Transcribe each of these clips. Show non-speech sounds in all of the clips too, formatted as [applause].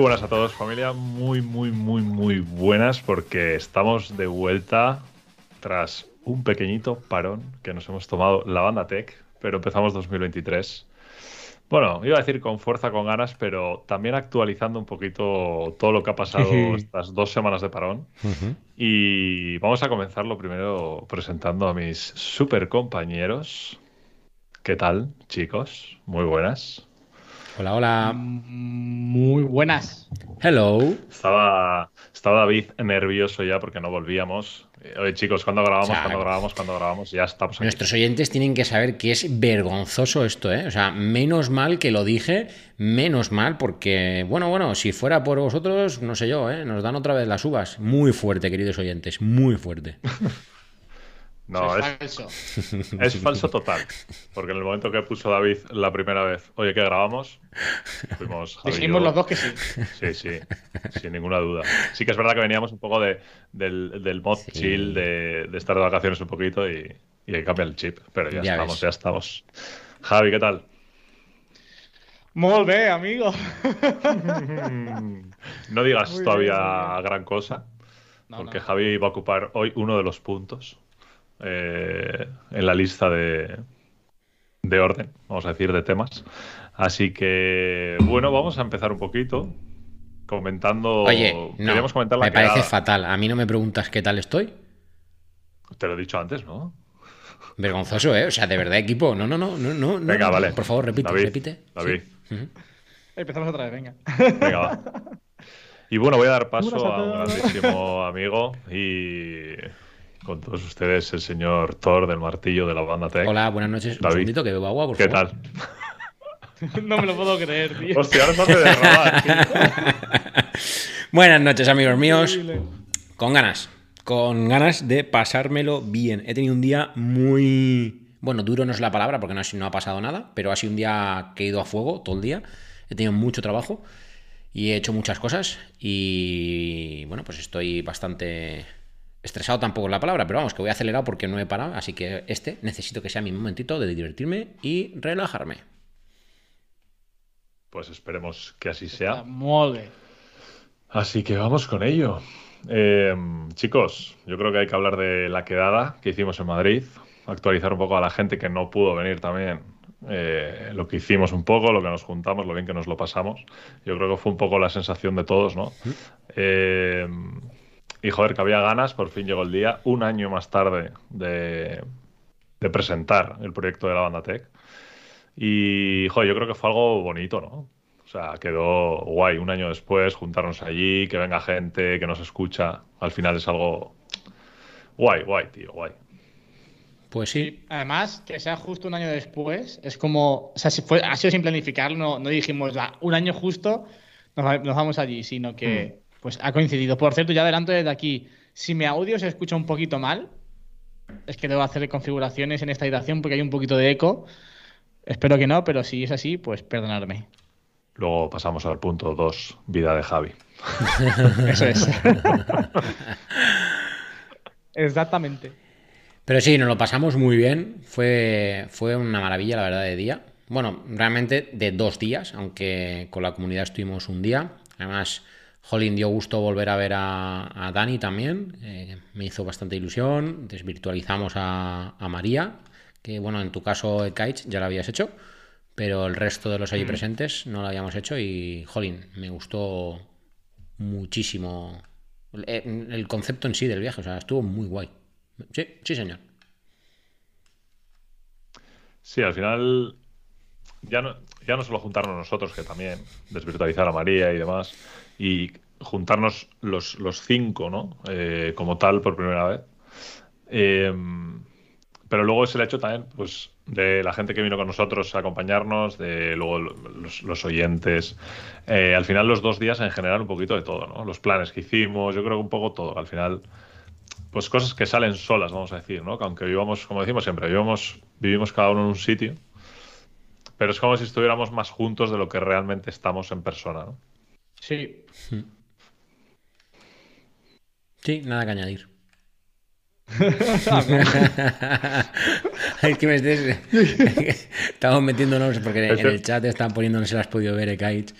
Muy buenas a todos, familia. Muy, muy, muy, muy buenas porque estamos de vuelta tras un pequeñito parón que nos hemos tomado la banda Tech, pero empezamos 2023. Bueno, iba a decir con fuerza, con ganas, pero también actualizando un poquito todo lo que ha pasado [laughs] estas dos semanas de parón. Y vamos a comenzar lo primero presentando a mis super compañeros. ¿Qué tal, chicos? Muy buenas. Hola, hola. Muy buenas. Hello. Estaba, estaba David nervioso ya porque no volvíamos. Eh, Oye, chicos, ¿cuándo grabamos? O sea, ¿Cuándo grabamos? ¿Cuándo grabamos? Ya estamos aquí. Nuestros oyentes tienen que saber que es vergonzoso esto, ¿eh? O sea, menos mal que lo dije, menos mal, porque, bueno, bueno, si fuera por vosotros, no sé yo, ¿eh? Nos dan otra vez las uvas. Muy fuerte, queridos oyentes, muy fuerte. [laughs] No, es, falso. [laughs] es falso total. Porque en el momento que puso David la primera vez, oye, ¿qué grabamos? Fuimos Javi Dijimos yo. los dos que sí. Sí, sí, sin ninguna duda. Sí que es verdad que veníamos un poco de, del, del mod Sí. chill, de, de estar de vacaciones un poquito y, y hay que cambiar el chip. Pero ya, Ya estamos, ves. ya estamos. Javi, ¿qué tal? Muy bien, amigo. [laughs] No digas Muy todavía bien. gran cosa, No, porque no. Javi va a ocupar hoy uno de los puntos eh, en la lista de, de orden, vamos a decir, de temas. Así que, bueno, vamos a empezar un poquito comentando. Oye, no, Queríamos comentar la me parece fatal. A mí no me preguntas qué tal estoy. Te lo he dicho antes, ¿no? Vergonzoso, ¿eh? O sea, de verdad, equipo. No, no, no, no, no. Venga, no. vale. Por favor, repite, David, repite. David. Sí. Empezamos otra vez, venga. Venga, va. [laughs] Y bueno, voy a dar paso a a un grandísimo amigo y con todos ustedes el señor Thor del martillo de la banda Tech. Hola, buenas noches. Un David. segundito que bebo agua, por ¿Qué favor. tal? [laughs] No me lo puedo creer, tío. Hostia, ahora se hace de robar, [laughs] tío. [laughs] Buenas noches, amigos míos. Increíble. Con ganas, con ganas de pasármelo bien. He tenido un día muy... Bueno, duro no es la palabra porque no, ha- no ha pasado nada, pero ha sido un día que he ido a fuego todo el día. He tenido mucho trabajo y he hecho muchas cosas y bueno, pues estoy bastante estresado tampoco es la palabra, pero vamos, que voy acelerado porque no he parado, así que este necesito que sea mi momentito de divertirme y relajarme. Pues esperemos que así sea. Bien. Así que vamos con ello. Eh, chicos, yo creo que hay que hablar de la quedada que hicimos en Madrid, actualizar un poco a la gente que no pudo venir también, eh, lo que hicimos un poco, lo que nos juntamos, lo bien que nos lo pasamos. Yo creo que fue un poco la sensación de todos, ¿no? Eh, y joder, que había ganas, por fin llegó el día, un año más tarde de, de presentar el proyecto de la banda Tech. Y, joder, yo creo que fue algo bonito, ¿no? O sea, quedó guay un año después, juntarnos allí, que venga gente, que nos escucha. Al final es algo guay, guay, tío, guay. Pues sí, Además, que sea justo un año después, es como. O sea, si fue, ha sido sin planificarlo, no, no dijimos "Va, un año justo, nos, va- nos vamos allí, sino que pues ha coincidido. Por cierto, ya adelanto desde aquí, si mi audio se escucha un poquito mal, es que debo hacer configuraciones en esta habitación porque hay un poquito de eco. Espero que no, pero si es así, pues perdonadme. Luego pasamos al punto 2, vida de Javi. [laughs] Eso es. [laughs] Exactamente. Pero sí, nos lo pasamos muy bien. Fue, fue una maravilla, la verdad, de día. Bueno, realmente de dos días, aunque con la comunidad estuvimos un día. Además, Jolín dio gusto volver a ver a, a Dani también. eh, me hizo bastante ilusión. Desvirtualizamos a, a María, que bueno, en tu caso, Kaich, ya lo habías hecho. Pero el resto de los allí presentes no lo habíamos hecho y, Jolín, me gustó muchísimo el, el concepto en sí del viaje. O sea, estuvo muy guay. Sí, sí, señor. Sí, al final ya no, ya no solo juntarnos nosotros, que también desvirtualizar a María y demás, y juntarnos los, los cinco, ¿no? Eh, como tal por primera vez. Eh, pero luego es el hecho también, pues, de la gente que vino con nosotros a acompañarnos, de luego los, los oyentes. Eh, al final los dos días en general un poquito de todo, ¿no? Los planes que hicimos, yo creo que un poco todo. Al final pues cosas que salen solas, vamos a decir, ¿no? Que aunque vivamos, como decimos siempre, vivamos, vivimos cada uno en un sitio, pero es como si estuviéramos más juntos de lo que realmente estamos en persona, ¿no? Sí. Sí, nada que añadir. [laughs] es que me estés... [laughs] Estamos metiéndonos, porque en el chat están poniendo, no se las has podido ver, Ekaich.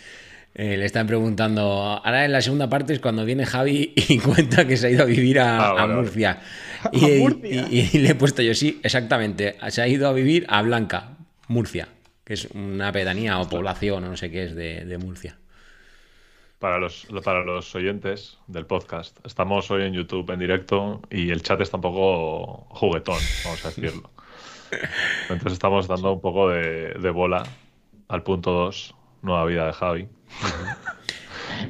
Eh, le están preguntando. Ahora en la segunda parte es cuando viene Javi y [laughs] cuenta que se ha ido a vivir a, Ah. Murcia. ¿A Y, Murcia? y- y le he puesto yo, sí, exactamente. Se ha ido a vivir a Blanca, Murcia, que es una pedanía o población o no sé qué es de, de Murcia. Para los, para los oyentes del podcast, estamos hoy en YouTube en directo y el chat está un poco juguetón, vamos a decirlo. Entonces estamos dando un poco de, de bola al punto 2, nueva vida de Javi.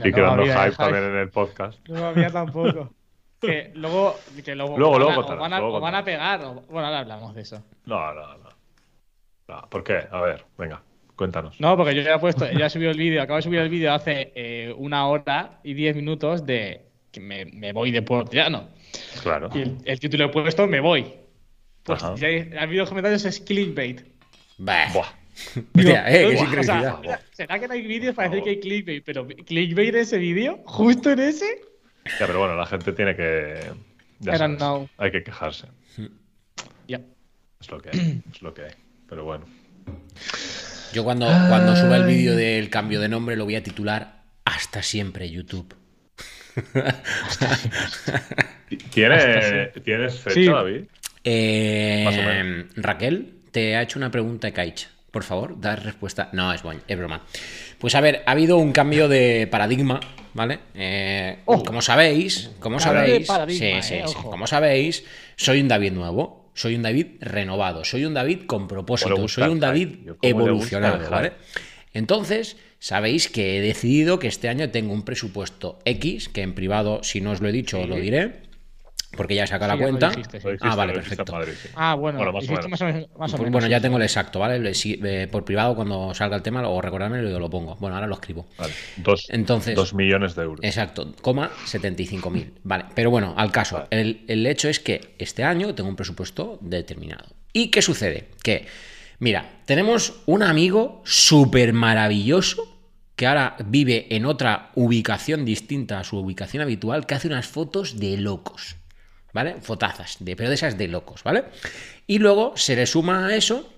y de hype también en el podcast. No había tampoco. Que luego, que luego, Luego, van, luego a, contarás, van, a, luego o van a contarás. pegar. o- bueno, ahora hablamos de eso. No, no, no. No, ¿Por qué? A ver, venga, cuéntanos. No, porque yo ya he puesto, ya he subido el vídeo, acabo de subir el vídeo hace eh, una hora y diez minutos de que me, me voy de Portiano. Claro. Y el, el título he puesto Me voy. Pues Ajá. ya hay- ha habido comentarios es clickbait. Bah. Buah. Hostia, eh, qué Buah, [laughs] o sea, sincronicidad. mira, ¿Será que no hay vídeos para decir que hay clickbait? Pero clickbait en ese vídeo, justo en ese. Ya, pero bueno, la gente tiene que. Ya I sabes, don't know. hay que quejarse. Ya. Es lo que hay. Es lo que hay. Pero bueno. Yo cuando, cuando suba el vídeo del cambio de nombre lo voy a titular Hasta siempre YouTube. [laughs] ¿Tiene, ¿Tienes fecha, Sí. David? Eh, Más o menos. Raquel, te ha hecho una pregunta Kaich. Por favor, da respuesta. No, es, boñ- es broma. Pues a ver, ha habido un cambio de paradigma, ¿vale? Eh, Ojo. como sabéis, como sabéis, paradigma, sí, sí, eh, sí. como sabéis, soy un David nuevo, soy un David renovado, soy un David con propósito, soy un David evolucionado, ¿vale? Entonces, sabéis que he decidido que este año tengo un presupuesto X, que en privado, si no os lo he dicho, os lo diré, porque ya he sacado Sí, la cuenta. dijiste, sí. Lo dijiste, ah, vale, perfecto. Madrid, sí. Ah, bueno, Bueno, más o hiciste menos. más o menos. más o Pues menos, bueno, ya tengo el exacto, ¿vale? Si- eh, por privado, cuando salga el tema, o recordarme, lo, lo pongo. Bueno, ahora lo escribo. Vale. Dos, Entonces- dos millones de euros. Exacto, coma 75.000. Vale, pero bueno, al caso. El, el hecho es que este año tengo un presupuesto determinado. ¿Y qué sucede? Que, mira, tenemos un amigo súper maravilloso que ahora vive en otra ubicación distinta a su ubicación habitual, que hace unas fotos de locos. ¿Vale? Fotazas, de, pero de esas de locos, ¿vale? Y luego se le suma a eso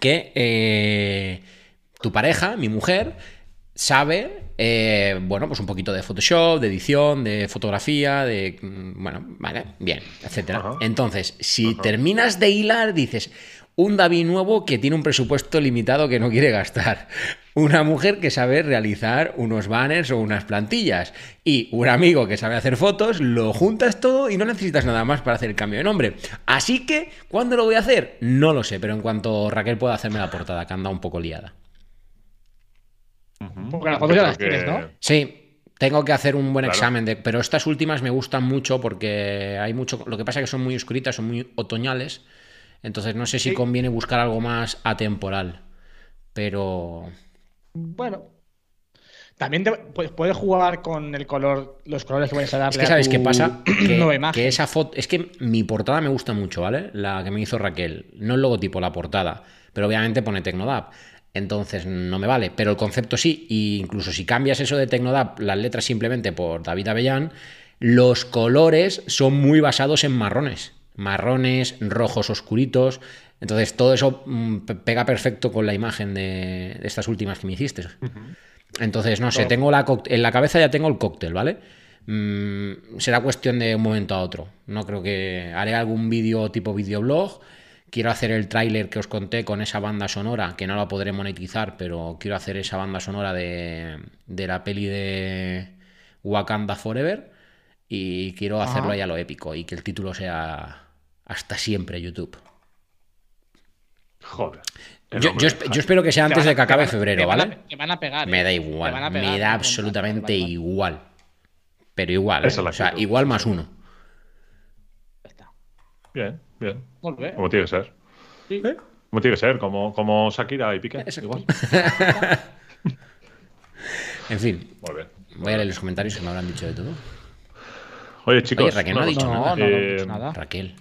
que eh, tu pareja, mi mujer, sabe, eh, bueno, pues un poquito de Photoshop, de edición, de fotografía, de, mm, bueno, vale, bien, etcétera. Entonces, si terminas de hilar, dices, un David nuevo que tiene un presupuesto limitado que no quiere gastar. Una mujer que sabe realizar unos banners o unas plantillas. Y un amigo que sabe hacer fotos, lo juntas todo y no necesitas nada más para hacer el cambio de nombre. Así que, ¿cuándo lo voy a hacer? No lo sé, pero en cuanto Raquel pueda hacerme la portada, que anda un poco liada. Porque las fotos ya las tienes, ¿no? Sí, tengo que hacer un buen Claro. examen, de, pero estas últimas me gustan mucho porque hay mucho. Lo que pasa es que son muy oscuritas, son muy otoñales. Entonces no sé si Sí. conviene buscar algo más atemporal. Pero. Bueno. También te- pu- puedes jugar con el color, los colores que vayas a darle Es que a sabes tu qué pasa. [clears throat] Que, que esa foto. Es que mi portada me gusta mucho, ¿vale? La que me hizo Raquel. No el logotipo, la portada. Pero obviamente pone Tecnodap. Entonces no me vale. Pero el concepto sí. E incluso si cambias eso de Tecnodap, las letras simplemente por David Avellán, los colores son muy basados en marrones. Marrones, rojos oscuritos. Entonces todo eso mm, pe- pega perfecto con la imagen de, estas últimas que me hiciste. Entonces, no sé, tengo la en la cabeza ya tengo el cóctel, ¿vale? Mm, será cuestión de un momento a otro. No creo que haré algún vídeo tipo videoblog. Quiero hacer el tráiler que os conté con esa banda sonora, que no la podré monetizar, pero quiero hacer esa banda sonora de, de la peli de Wakanda Forever. Y quiero hacerlo Ajá. ahí a lo épico y que el título sea Hasta siempre YouTube. Joder. Yo, esp- espero que sea Te antes van de que acabe van febrero, te van a- ¿vale? Te van a pegar. Me eh. da Te igual, me da absolutamente igual. Pero igual, ¿eh? Esa es la o sea, igual más uno. Ya está. Bien, bien. Como tiene que ser. Sí. Como tiene que ser, como, como Shakira y Piqué. Exacto. Igual. [laughs] En fin, Muy bien. voy a leer los comentarios que me habrán dicho de todo. Oye, chicos. Oye, Raquel no ha dicho. No, nada. no, no, Eh, nada. Raquel.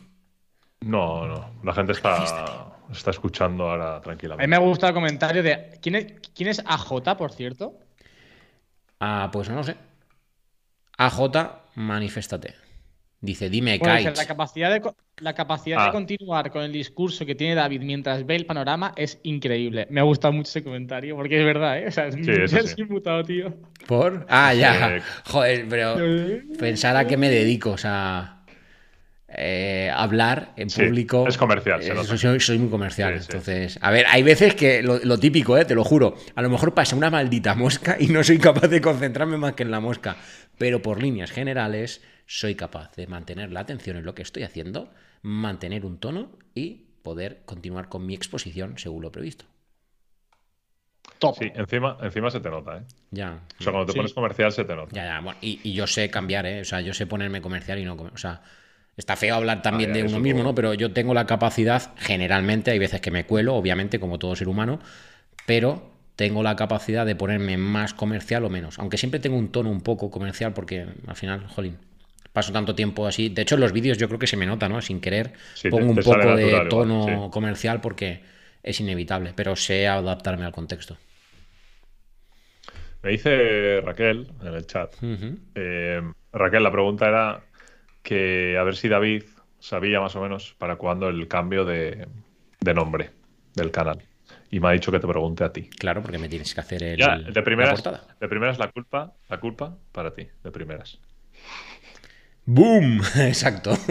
No, no. La gente está, está escuchando ahora A mí tranquilamente. me gusta el comentario de. ¿Quién es, quién es AJ, por cierto? Ah, pues no lo sé. AJ, maniféstate. Dice, dime, Puede ser, Kites. la capacidad, de, la capacidad Ah. de continuar con el discurso que tiene David mientras ve el panorama es increíble. Me ha gustado mucho ese comentario, porque es verdad, ¿eh? O sea, [laughs] eso es sí. imputado, tío. ¿Por? Ah, ya. Eh, [laughs] Joder, pero [laughs] pensar a qué me dedico, o sea, eh, hablar en Sí, público. es comercial, se eh, soy, soy muy comercial. Sí, sí. Entonces, a ver, hay veces que lo, lo típico, eh, te lo juro. A lo mejor pasa una maldita mosca y no soy capaz de concentrarme más que en la mosca. Pero por líneas generales, soy capaz de mantener la atención en lo que estoy haciendo, mantener un tono y poder continuar con mi exposición según lo previsto. Top. Sí, encima, encima se te nota, ¿eh? Ya. O sea, cuando te Sí. pones comercial se te nota. Ya, ya, bueno, y, y yo sé cambiar, ¿eh? O sea, yo sé ponerme comercial y no comer- O sea, está feo hablar también Ah, de uno mismo. ¿no? Pero yo tengo la capacidad, generalmente, hay veces que me cuelo, obviamente, como todo ser humano, pero tengo la capacidad de ponerme más comercial o menos. Aunque siempre tengo un tono un poco comercial porque al final, jolín, paso tanto tiempo así. De hecho, en los vídeos yo creo que se me nota, ¿no? Sin querer, Sí, te- pongo un te poco de natural igual, tono sí. comercial porque es inevitable, pero sé adaptarme al contexto. Me dice Raquel en el chat. Eh, Raquel, la pregunta era que a ver si David sabía más o menos para cuándo el cambio de, de nombre del canal. Y me ha dicho que te pregunte a ti. Claro, porque me tienes que hacer el, Ya, de primeras, portada. de primeras la culpa, la culpa para ti, de primeras. ¡Boom! [laughs] Exacto. [laughs]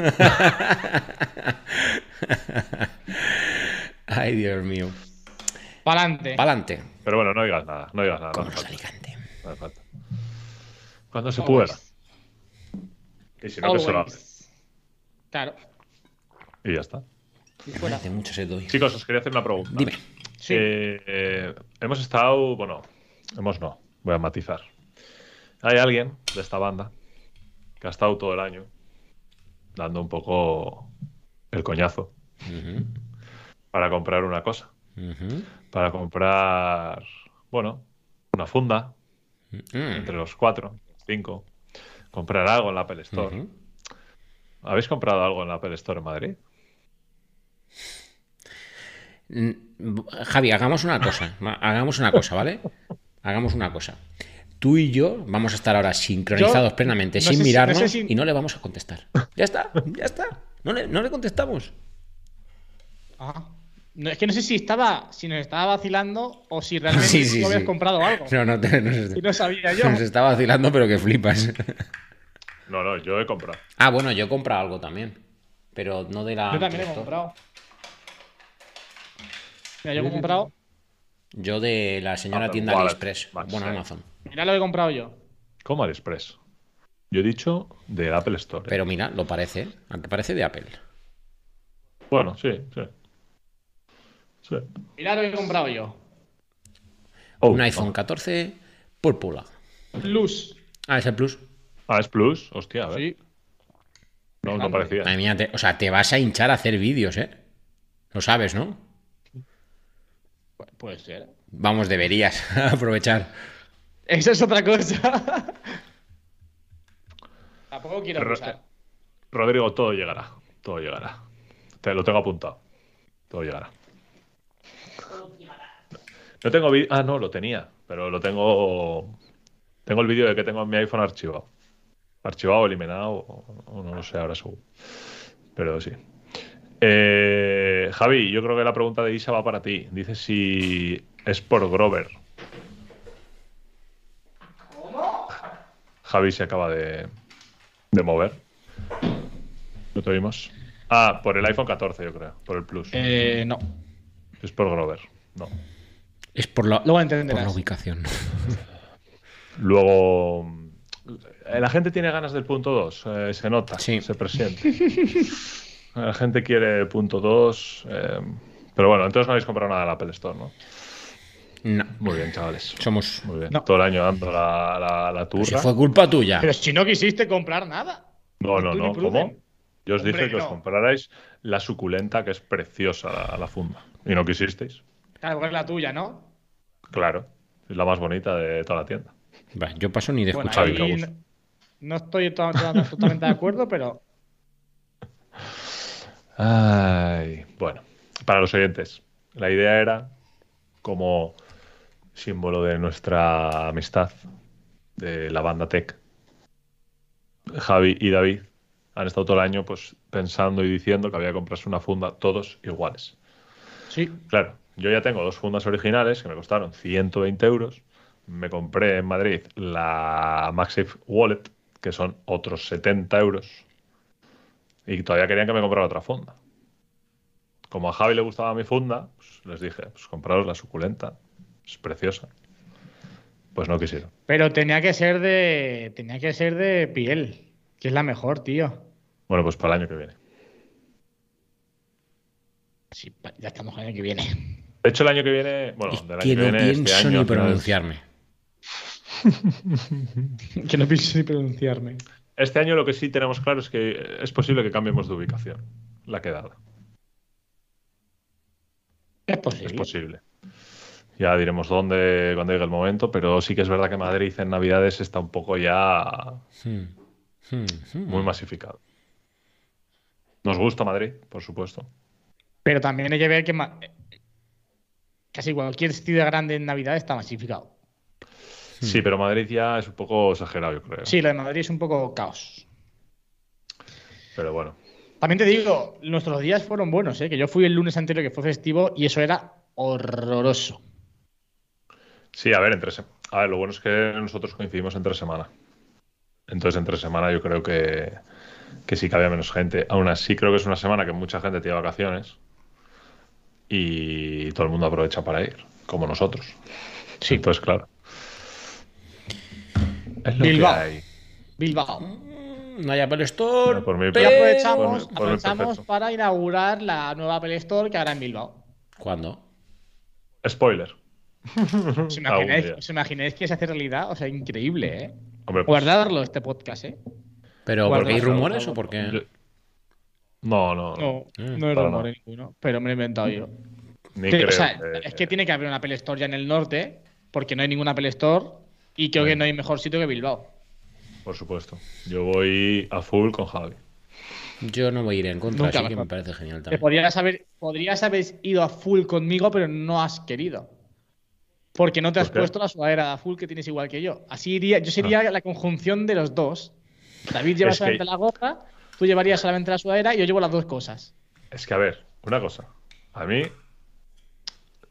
Ay, Dios mío. Pa'lante. Pa'lante. Pero bueno, no digas nada, no digas nada. No Como hace los falta, Alicante. no hace falta. Cuando se pueda. Y si no, que se lo hace. Always. Claro. Y ya está. Y fuera. Mucho se doy. Chicos, os quería hacer una pregunta. Dime. Sí. Eh, eh, hemos estado, bueno, hemos no, voy a matizar. Hay alguien de esta banda que ha estado todo el año dando un poco el coñazo para comprar una cosa, para comprar, bueno, una funda mm, entre los cuatro, cinco, comprar algo en la Apple Store. ¿Habéis comprado algo en la Apple Store en Madrid? Javi, hagamos una cosa. [laughs] Hagamos una cosa, ¿vale? Hagamos una cosa. Tú y yo vamos a estar ahora sincronizados Yo plenamente, no sin sé si- no mirarnos sé si- y no le vamos a contestar. Ya está, ya está. No le, no le contestamos. Ah. No, es que no sé si estaba, si nos estaba vacilando o si realmente [laughs] Sí, sí, tú habías sí. comprado algo. No, no, te, no Y no sabía yo. Nos está vacilando, pero que flipas. No, no, yo he comprado. Ah, bueno, yo he comprado algo también. Pero no de la. Yo también he comprado. Mira, yo he comprado. Yo de la señora Ah, tienda Wallet, AliExpress. Max, Bueno, eh. Amazon. Mira lo que he comprado yo. ¿Cómo AliExpress? Yo he dicho de Apple Store. ¿eh? Pero mira, lo parece. Aunque parece de Apple. Bueno, sí, sí. Sí. Mira lo que he comprado yo. Oh, Un iPhone no. 14 Purple. Plus. Ah, es el Plus. Ah, es Plus. Hostia, a ver. Sí. no, no parecía. Madre mía, te- o sea, te vas a hinchar a hacer vídeos, ¿eh? Lo sabes, ¿no? Pu- Puede ser. Vamos, deberías [laughs] aprovechar. Eso es otra cosa. Tampoco quiero abusar. Rodrigo, todo llegará. Todo llegará. Te lo tengo apuntado. Todo llegará. No tengo vídeo. Ah, no, lo tenía. Pero lo tengo. Tengo el vídeo de que tengo en mi iPhone archivado. Archivado, eliminado, o, o no lo sé ahora seguro. Pero sí. Eh, Javi, yo creo que la pregunta de Isa va para ti. Dice si es por Grover. Javi se acaba de, de mover. ¿Lo te oímos? Ah, por el iPhone 14, yo creo. Por el Plus. Eh, no. Es por Grover. No. Es por la, Luego por la ubicación. [laughs] Luego. eh, La gente tiene ganas del punto 2. se nota. Sí. Se presiente. La gente quiere punto 2. pero bueno, entonces no habéis comprado nada en la Apple Store, ¿no? No. Muy bien, chavales. Somos. Muy bien. No. Todo el año dando la, la, la turra. Si fue culpa tuya. Pero si no quisiste comprar nada. No, no, no. ¿Cómo? Yo os Hombre, dije que os comprarais la suculenta, que es preciosa la, la funda. Y no quisisteis. Claro, porque es la tuya, ¿no? Claro. Es la más bonita de toda la tienda. Va, yo paso ni de Bueno, escuchar. No, no estoy to- to- totalmente de acuerdo, pero Ay, bueno, para los oyentes, la idea era como símbolo de nuestra amistad de la banda Tech, Javi y David han estado todo el año pues pensando y diciendo que había que comprarse una funda todos iguales. Sí. Claro, yo ya tengo dos fundas originales que me costaron 120 euros. Me compré en Madrid la MagSafe Wallet, que son otros 70 euros. Y todavía querían que me comprara otra funda. Como a Javi le gustaba mi funda, pues les dije, pues compraros la suculenta. Es preciosa. Pues no quisieron. Pero tenía que ser de. Tenía que ser de piel. Que es la mejor, tío. Bueno, pues para el año que viene. Sí, ya estamos el año que viene. De hecho, el año que viene, bueno, Es del año que que no viene, pienso este año, ni pronunciarme. [laughs] que no pienso ni pronunciarme. Este año lo que sí tenemos claro es que es posible que cambiemos de ubicación. La quedada. Es posible. Es posible. Ya diremos dónde cuando llegue el momento, pero sí que es verdad que Madrid en Navidades está un poco ya Hmm. Hmm, hmm. muy masificado. Nos gusta Madrid, por supuesto. Pero también hay que ver que ma- casi cualquier ciudad grande en Navidad está masificado. Sí, pero Madrid ya es un poco exagerado, yo creo. Sí, lo de Madrid es un poco caos. Pero bueno. También te digo, nuestros días fueron buenos, ¿eh? que yo fui el lunes anterior que fue festivo y eso era horroroso. Sí, a ver, entre a ver, lo bueno es que nosotros coincidimos entre semana. Entonces, entre semana yo creo que, que sí que había menos gente. Aún así, creo que es una semana que mucha gente tiene vacaciones y todo el mundo aprovecha para ir, como nosotros. Sí. Entonces, claro. Es lo Bilbao. que hay. Bilbao. No hay Apple Store. Bueno, por mí- pero- aprovechamos, por por aprovechamos para inaugurar la nueva Apple Store que habrá en Bilbao. ¿Cuándo? Spoiler. [laughs] [laughs] ¿Os imagináis, os imagináis que se hace realidad? O sea, increíble, ¿eh? Hombre, pues, Guardarlo este podcast, ¿eh? ¿Pero porque hay rumores o porque.? No, no, no. No, hay para rumores ninguno, pero me lo he inventado yo. Ni Que- creo o sea, que- es que tiene que haber una Apple Store ya en el norte, porque no hay ninguna Apple Store y creo que Bueno. no hay mejor sitio que Bilbao. Por supuesto. Yo voy a full con Javi. Yo no voy a ir en contra, Nunca así que me parece genial Que también. podrías haber, podrías haber ido a full conmigo, pero no has querido. Porque no te has puesto la sudadera a full que tienes igual que yo. Así iría, yo sería la conjunción de los dos. David lleva Es que- solamente la gorra, tú llevarías solamente la sudadera y yo llevo las dos cosas. Es que, a ver, una cosa. A mí.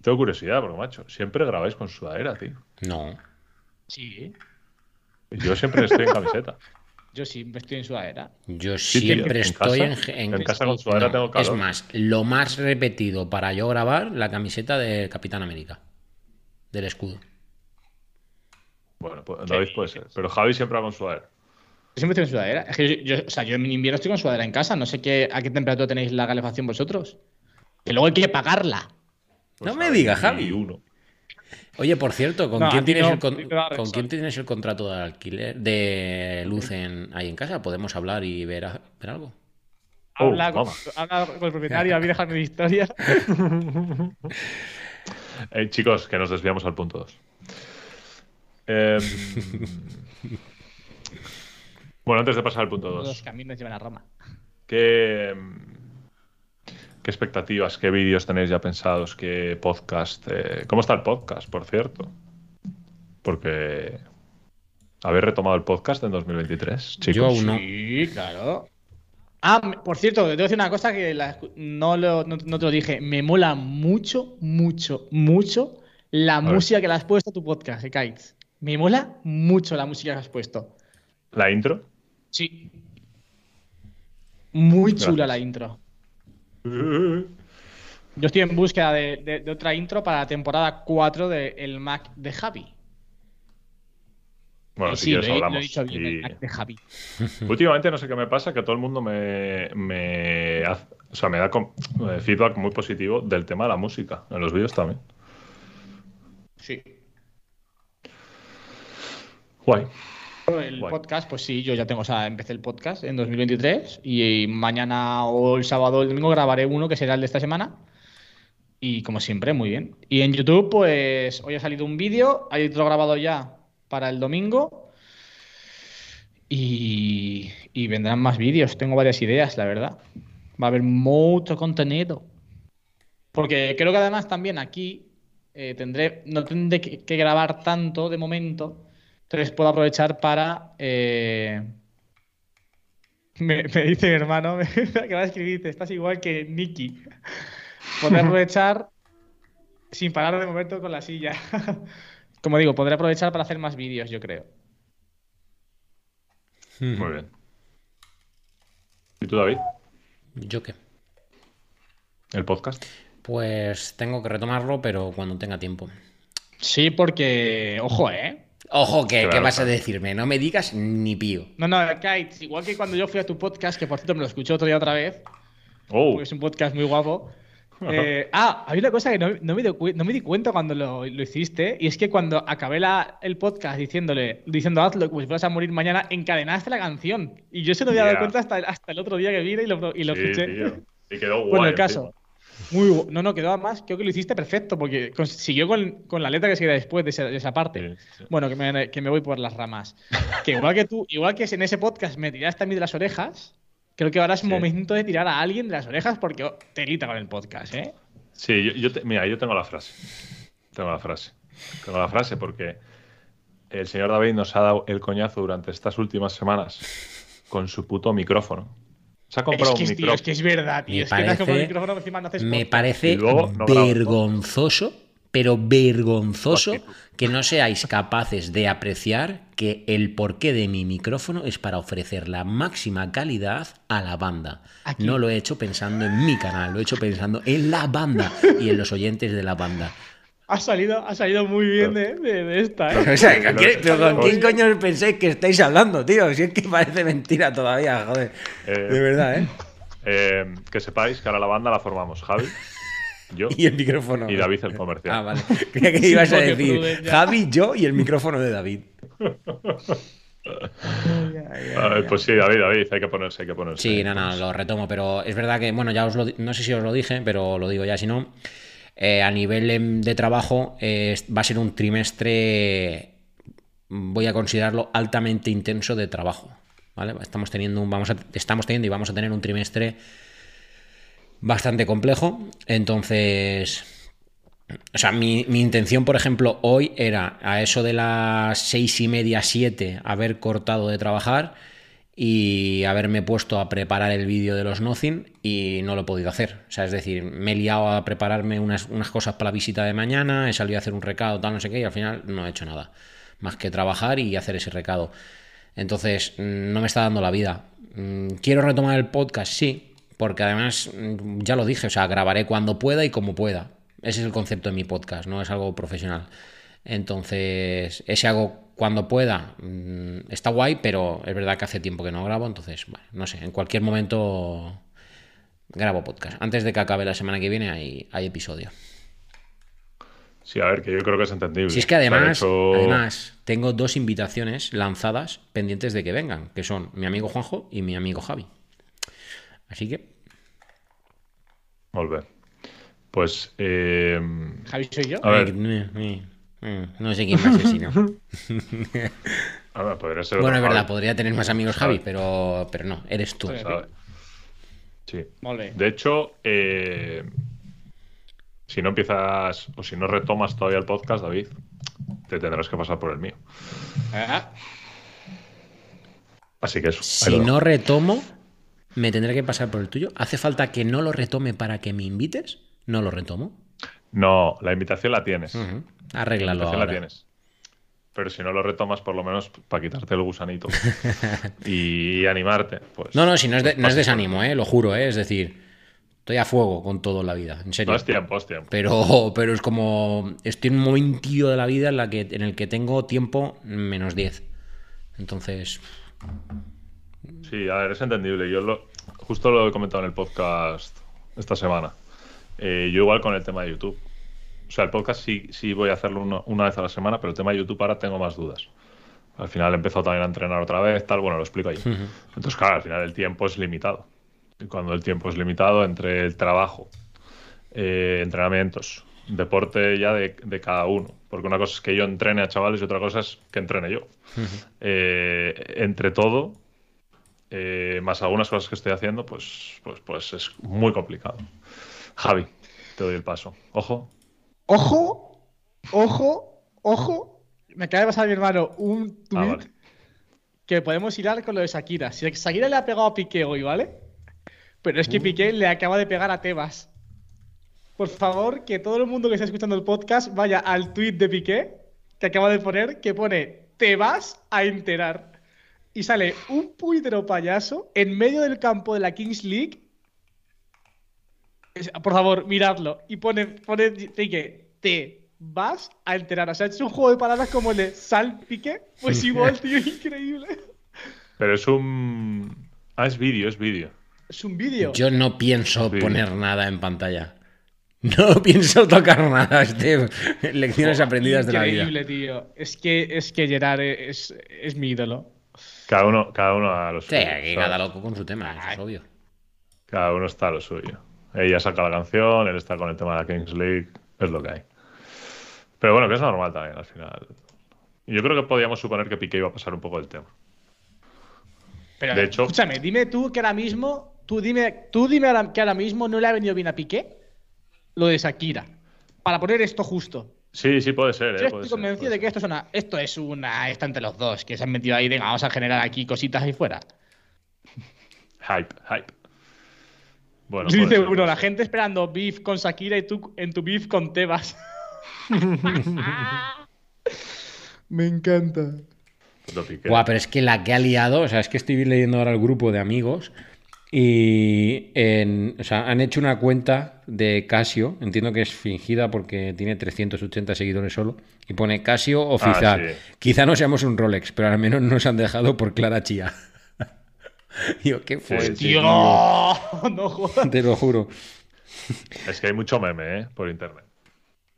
Tengo curiosidad, porque, macho, siempre grabáis con sudadera, tío. No. Sí. Yo siempre estoy en camiseta. [laughs] Yo siempre estoy en sudadera. Yo Sí, tío, siempre en estoy casa- en, en casa con sudadera tengo Es más, lo más repetido para yo grabar, la camiseta de Capitán América. Del escudo. Bueno, pues, David puede ser. Pero Javi siempre va con sudadera. Yo siempre estoy en sudadera. Es que yo, yo- o sea, yo en invierno estoy con sudadera en casa. No sé qué, a qué temperatura tenéis la calefacción vosotros. Que luego hay que pagarla. Pues No me digas, Javi. Uno. Oye, por cierto, ¿con No, quién tienes no, el con- con quién tienes el contrato de alquiler de luz en, ahí en casa? ¿Podemos hablar y ver, a- ver algo? Oh, Habla, con, habla con el propietario, a mí déjame de historia. [laughs] Eh, chicos, que nos desviamos al punto 2. [laughs] bueno, antes de pasar al punto Los 2, caminos llevan a Roma. ¿qué, ¿qué expectativas, qué vídeos tenéis ya pensados? ¿Qué podcast? eh, ¿Cómo está el podcast, por cierto? Porque habéis retomado el podcast en 2023, chicos. Yo aún no. Sí, claro. Ah, por cierto, te voy a decir una cosa que la no, lo- no- no te lo dije. Me mola mucho, mucho, mucho la música que le has puesto a tu podcast, eh, Kites. Me mola mucho la música que has puesto. La intro. Sí. Muy chula Gracias. la intro. Yo estoy en búsqueda de, de- de otra intro para la temporada 4 de El Mac de Javi. Bueno, Eh, si sí, quieres lo lo he hablamos. dicho bien, Y- El Mac de Javi. [laughs] Últimamente no sé qué me pasa, que todo el mundo me, me, hace- o sea, me da eh, feedback muy positivo del tema de la música, en los vídeos también. Sí. Guay. El podcast, pues sí, yo ya tengo, o sea, empecé el podcast en 2023 y mañana o el sábado o el domingo grabaré uno que será el de esta semana. Y como siempre, muy bien. Y en YouTube, pues hoy ha salido un vídeo, hay otro grabado ya para el domingo. Y, y vendrán más vídeos, tengo varias ideas, la verdad. Va a haber mucho contenido. Porque creo que además también aquí eh, tendré, no tendré que, que grabar tanto de momento. Entonces puedo aprovechar para eh, Me, dice mi hermano, [laughs] que va a escribir, estás igual que Nicky. Podré [laughs] aprovechar sin parar de moverte con la silla. [laughs] Como digo, podré aprovechar para hacer más vídeos, yo creo. Muy bien. ¿Y tú, David? ¿Yo qué? ¿El podcast? Pues tengo que retomarlo, pero cuando tenga tiempo. Sí, porque, ojo, ¿eh? Ojo, ¿qué, ¿qué vas a decirme? No me digas ni pío. No, no, Kites, igual que cuando yo fui a tu podcast, que por cierto me lo escuché otro día otra vez. Oh. Es un podcast muy guapo. Eh, ah, hay una cosa que no, me, di, cuenta cuando lo, hiciste, y es que cuando acabé el podcast diciéndole, diciendo hazlo, como si fueras a morir mañana, encadenaste la canción. Y yo se lo había dado cuenta hasta, hasta, el otro día que vine y lo, y lo escuché. Y quedó guay. Bueno, el caso. Muy, no, no, quedó además, creo que lo hiciste perfecto, porque siguió con, con la letra que seguía después de esa, parte. Bueno, que me, que me, voy por las ramas. Que igual que tú, igual que en ese podcast me tiraste a mí de las orejas, Creo que ahora es momento de tirar a alguien de las orejas porque oh, te grita con el podcast, ¿eh? Sí, yo, mira, yo tengo la frase. Tengo la frase. Tengo la frase porque el señor David nos ha dado el coñazo durante estas últimas semanas con su puto micrófono. Se ha comprado es que, un micrófono. es que es verdad, tío. Me es parece, que un micrófono encima no haces Me parece vergonzoso pero vergonzoso que no seáis capaces de apreciar que el porqué de mi micrófono es para ofrecer la máxima calidad a la banda. No lo he hecho pensando en mi canal, lo he hecho pensando en la banda y en los oyentes de la banda. Ha salido, ha salido muy bien de, esta, ¿eh? [laughs] O sea, pero ¿con quién coño pensáis que estáis hablando, tío? Si es que parece mentira todavía, joder. Eh, de verdad, ¿eh? ¿eh? Que sepáis que ahora la banda la formamos Javi, yo [laughs] y el micrófono. Y David el comercial. Ah, vale. [laughs] Creía que ibas a decir Javi, yo y el micrófono de David. pues sí, David, David, hay que ponerse, hay que ponerse. Sí, no, no, lo retomo, pero es verdad que, bueno, ya os lo, no sé si os lo dije, pero lo digo ya, si no, eh, a nivel de trabajo eh, va a ser un trimestre, voy a considerarlo altamente intenso de trabajo, ¿vale? Estamos teniendo, un, vamos a, estamos teniendo y vamos a tener un trimestre bastante complejo. Entonces, o sea, mi, intención, por ejemplo, hoy era a eso de las seis y media, siete, haber cortado de trabajar y haberme puesto a preparar el vídeo de los Nothing y no lo he podido hacer. O sea, es decir, me he liado a prepararme unas, unas cosas para la visita de mañana, he salido a hacer un recado, tal, no sé qué, y al final no he hecho nada. Más que trabajar y hacer ese recado. Entonces, no me está dando la vida. Mm, ¿Quiero retomar el podcast? Sí, porque además, mm, ya lo dije, o sea, grabaré cuando pueda y como pueda. Ese es el concepto de mi podcast, no es algo profesional. Entonces, ese hago cuando pueda mm, está guay, pero es verdad que hace tiempo que no grabo, entonces, bueno, no sé, en cualquier momento grabo podcast. Antes de que acabe la semana que viene hay, hay episodio. Sí, a ver, que yo creo que es entendible. Si es que además, además tengo dos invitaciones lanzadas pendientes de que vengan, que son mi amigo Juanjo y mi amigo Javi. Así que. Molt Pues. Eh... Javi, soy yo. A ver. No sé quién más es, sino. A ver, [laughs] podría ser bueno, es verdad, podría tener más amigos Javi, pero, pero no, eres tú. Sí. De hecho, eh, si no empiezas o si no retomas todavía el podcast, David, te tendrás que pasar por el mío. Ah. Así que eso. Si no retomo, me tendré que pasar por el tuyo. ¿Hace falta que no lo retome para que me invites? No lo retomo. No, la invitación la tienes. Arréglalo. La la tienes. Pero si no lo retomas, por lo menos para quitarte el gusanito [laughs] y animarte. Pues, no, no, si no es, no es desánimo, ¿eh? lo juro, ¿eh? es decir, estoy a fuego con todo la vida, en serio. No es tiempo, es tiempo. Pero, pero es como, estoy en un momentillo de la vida en, la que, en el que tengo tiempo menos 10. Entonces, Sí, a ver, es entendible. Yo lo, justo lo he comentado en el podcast esta semana. Eh, yo igual con el tema de YouTube. O sea, el podcast sí, sí voy a hacerlo una vez a la semana, pero el tema de YouTube ahora tengo más dudas. Al final he empezado también a entrenar otra vez, tal, bueno, lo explico ahí. Entonces, claro, al final el tiempo es limitado. Y cuando el tiempo es limitado entre el trabajo, eh, entrenamientos, deporte ya de, cada uno. Porque una cosa es que yo entrene a chavales y otra cosa es que entrene yo. Eh, entre todo, eh, más algunas cosas que estoy haciendo, pues, pues, pues es muy complicado. Javi, te doy el paso. Ojo. Ojo, ojo, ojo. Me acaba de pasar mi hermano un tweet. Ah, que podemos hilar con lo de Shakira. Si Shakira le ha pegado a Piqué hoy, ¿vale? Pero es que Piqué le acaba de pegar a Tebas. Por favor, que todo el mundo que está escuchando el podcast vaya al tweet de Piqué que acaba de poner, que pone te vas a enterar. Y sale un puñetero payaso en medio del campo de la Kings League. Por favor, miradlo. Y pone, pone Piqué, te vas a enterar. O sea, es un juego de palabras como el de Sal Piqué. Pues igual, tío, [laughs] increíble. Pero es un. Ah, es vídeo, es vídeo. Es un vídeo. Yo no pienso Sí. poner nada en pantalla. No [laughs] pienso tocar nada, Steve. Lecciones aprendidas de la vida. Increíble, tío. Es que, es que Gerard es, es mi ídolo. Cada uno, cada uno a lo Sí, suyo. aquí ¿sabes? cada loco con su tema, eso es obvio. Cada uno está a lo suyo. Ella saca la canción, él está con el tema de la Kings League, es lo que hay. Pero bueno, que es normal también al final. Yo creo que podíamos suponer que Piqué iba a pasar un poco el tema. Pero, De hecho- escúchame, dime tú que ahora mismo, tú dime, tú dime que ahora mismo no le ha venido bien a Piqué lo de Shakira. Para poner esto justo. Sí, sí, puede ser. Yo ¿eh? Estoy convencido de que esto es una, esto es una, está entre los dos, que se han metido ahí, venga, vamos a generar aquí cositas ahí fuera. Hype, hype. Bueno, Dice puede ser, uno, puede la gente esperando beef con Shakira y tú en tu beef con Tebas. [laughs] Me encanta. Buah, pero es que la que ha liado, o sea, es que estoy leyendo ahora el grupo de amigos y en- o sea, han hecho una cuenta de Casio, entiendo que es fingida porque tiene 380 seguidores solo, y pone Casio oficial. sí. Quizá no seamos un Rolex, pero al menos nos han dejado por Clara Chía. [laughs] Digo, qué fuerte, Tío, tío. [laughs] no jodas. Te lo juro. Es que hay mucho meme, ¿eh? Por internet.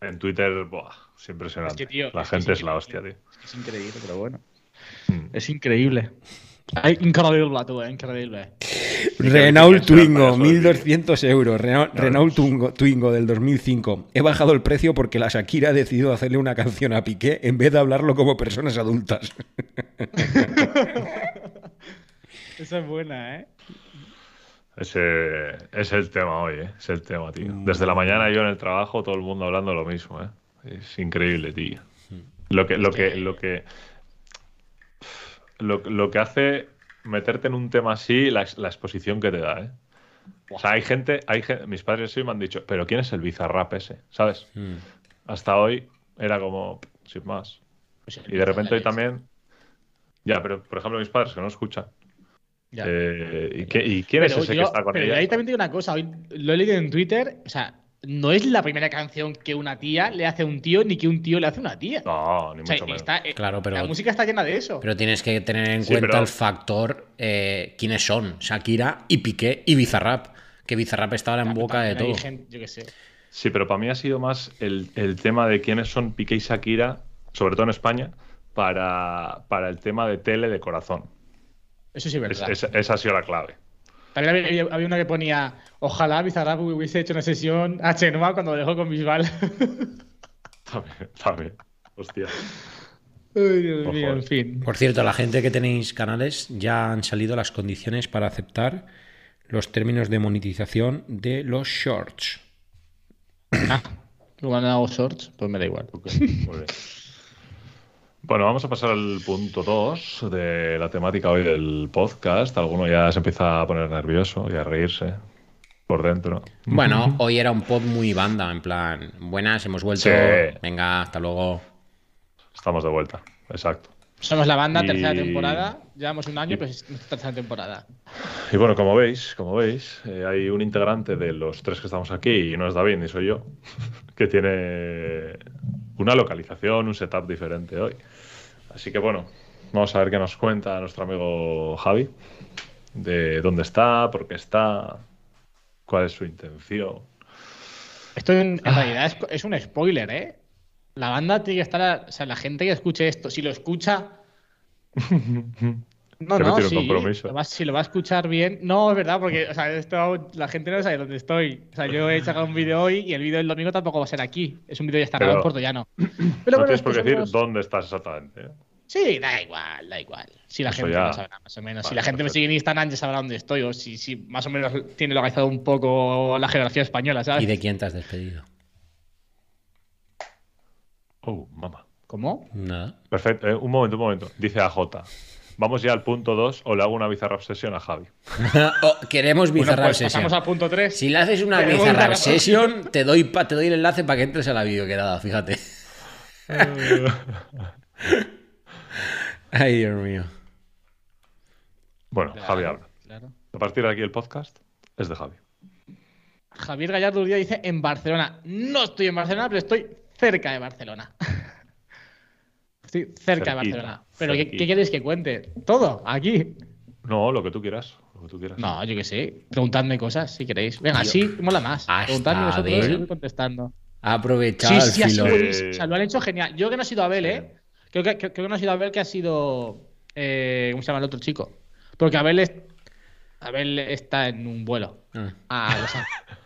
En Twitter, buah, es impresionante. Es que, tío, la es gente es es la hostia, tío. Es increíble, pero bueno. Mm. Es increíble. Ay, increíble, tú, eh, increíble. Renault Twingo, payaso del 1200 euros. Renault. Twingo, Twingo del 2005. He bajado el precio porque la Shakira ha decidido hacerle una canción a Piqué en vez de hablarlo como personas adultas. [laughs] Esa es buena, ¿eh? Ese es el tema hoy, ¿eh? Es el tema, tío. Desde la mañana yo en el trabajo, todo el mundo hablando lo mismo, ¿eh? Es increíble, tío. Lo que, lo que, lo que, lo, lo que hace meterte en un tema así, la, la exposición que te da, ¿eh? O sea, hay gente, hay gen- mis padres sí me han dicho, pero ¿quién es el bizarrap ese? ¿Sabes? Mm. Hasta hoy era como, sin más. Pues Y de repente hoy también, ya, pero por ejemplo mis padres que no escuchan. Eh, ¿y, qué- y quién es Pero ese yo- que está con pero ella? ahí también te digo una cosa, hoy lo he leído en Twitter, o sea, no es la primera canción que una tía le hace a un tío ni que un tío le hace a una tía. No, ni o sea, mucho menos. está- eh, Claro, pero- la música está llena de eso. Pero tienes que tener en Sí, cuenta pero- el factor eh, quiénes son Shakira y Piqué y Bizarrap. Que Bizarrap está ahora en Claro, boca de todo. gente- yo qué sé. Sí, pero para mí ha sido más el, el tema de quiénes son Piqué y Shakira, sobre todo en España, para, para el tema de tele de corazón. Eso sí es verdad. es- esa ha sido la clave. También había, había una que ponía, ojalá Bizarrap hubiese hecho una sesión a Chenoa cuando lo dejó con Bisbal. [laughs] También, también. Hostia. Ay, Dios mío, eh. en fin. Por cierto, la gente que tenéis canales ya han salido las condiciones para aceptar los términos de monetización de los shorts. Igual no hago shorts, pues me da igual. Ok, muy bien. [laughs] Bueno, vamos a pasar al punto 2 de la temática hoy del podcast. Alguno ya se empieza a poner nervioso y a reírse por dentro. Bueno, hoy era un pod muy banda, en plan, buenas, hemos vuelto. Sí. Venga, hasta luego. Estamos de vuelta, exacto. Somos la banda, Y- tercera temporada. Llevamos un año, pero es tercera temporada. Y bueno, como veis, como veis, eh, hay un integrante de los tres que estamos aquí, y no es David ni soy yo, [laughs] que tiene una localización, un setup diferente hoy. Así que bueno, vamos a ver qué nos cuenta nuestro amigo Javi, de dónde está, por qué está, cuál es su intención. Esto en, en realidad es, es un spoiler, ¿eh? La banda tiene que estar. O sea, la gente que escuche esto, si lo escucha. [laughs] No, no, sí. lo va- si lo va a escuchar bien. No, es verdad, porque o sea, esto, la gente no sabe dónde estoy. O sea, yo he sacado un vídeo hoy y el vídeo del domingo tampoco va a ser aquí. Es un vídeo ya está grabado en Pero- Puerto Llano. [clears throat] Pero no bueno, tienes por qué decir somos- dónde estás exactamente. Sí, da igual, da igual. Si la Eso gente ya. lo sabrá, más o menos. si Vale, la gente me perfecto. sigue en Instagram, ya sabrá dónde estoy. O si, si más o menos tiene localizado un poco la geografía española, ¿sabes? ¿Y de quién te has despedido? Oh, mamá. ¿Cómo? Nada. Perfecto, eh, un momento, un momento. Dice AJ. Vamos ya al punto 2 o le hago una bizarra obsesión a Javi. [laughs] Oh, queremos Bueno, Bizarrap pues Session. pasamos al punto 3. Si le haces una una- Session, te doy, pa- te doy el enlace para que entres a la videoquedada, fíjate. [laughs] Ay, Dios mío. Bueno, Javi habla. Claro. A partir de aquí el podcast es de Javi. Javier Gallardo dice en Barcelona. No estoy en Barcelona, pero estoy cerca de Barcelona. [laughs] Estoy cerca de Barcelona. Pero ¿qué, qué queréis que cuente? Todo, aquí. No, lo que tú quieras. Lo que tú quieras. No, yo qué sé. Preguntadme cosas si queréis. Venga, sí, mola más. Hasta Preguntadme vosotros y yo voy contestando. Ha aprovechado Sí, el sí, ha sido. O sea, lo han hecho genial. Yo que no ha sido Abel, ¿eh? Creo que, creo, que no ha sido Abel, que ha sido. eh, ¿Cómo se llama el otro chico? Porque Abel, es, Abel está en un vuelo. Ah. a Los. [laughs]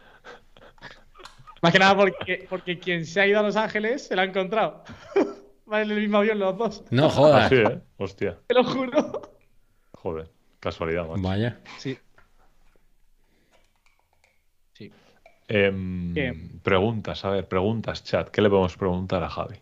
Más que nada porque, porque quien se ha ido a Los Ángeles se lo ha encontrado. [laughs] Van en el mismo avión los dos. No jodas. Así, ¿eh? Hostia. Te lo juro. Joder. Casualidad, macho. Vaya. Sí. Sí. Em, preguntas, a ver, preguntas, chat. ¿Qué le podemos preguntar a Javi?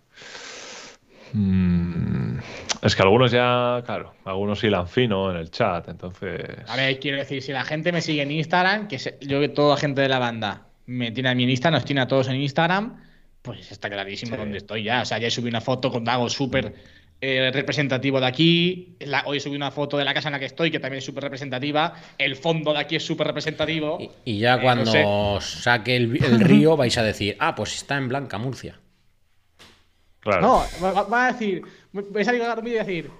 Mm, es que algunos ya, claro, algunos hilan fino en el chat, entonces. A ver, quiero decir, si la gente me sigue en Instagram, que se- yo que toda la gente de la banda me tiene a mí en Instagram, nos tiene a todos en Instagram, pues está clarísimo Sí. dónde estoy ya. O sea, ya subí una foto con Dago súper eh, representativo de aquí. La- hoy subí una foto de la casa en la que estoy, que también es súper representativa. El fondo de aquí es súper representativo. Y, y ya Eh, cuando no sé. os saque el, el [laughs] río vais a decir, ah, pues está en Blanca, Murcia. Claro. No, va- a decir, voy a grabar un vídeo y decir,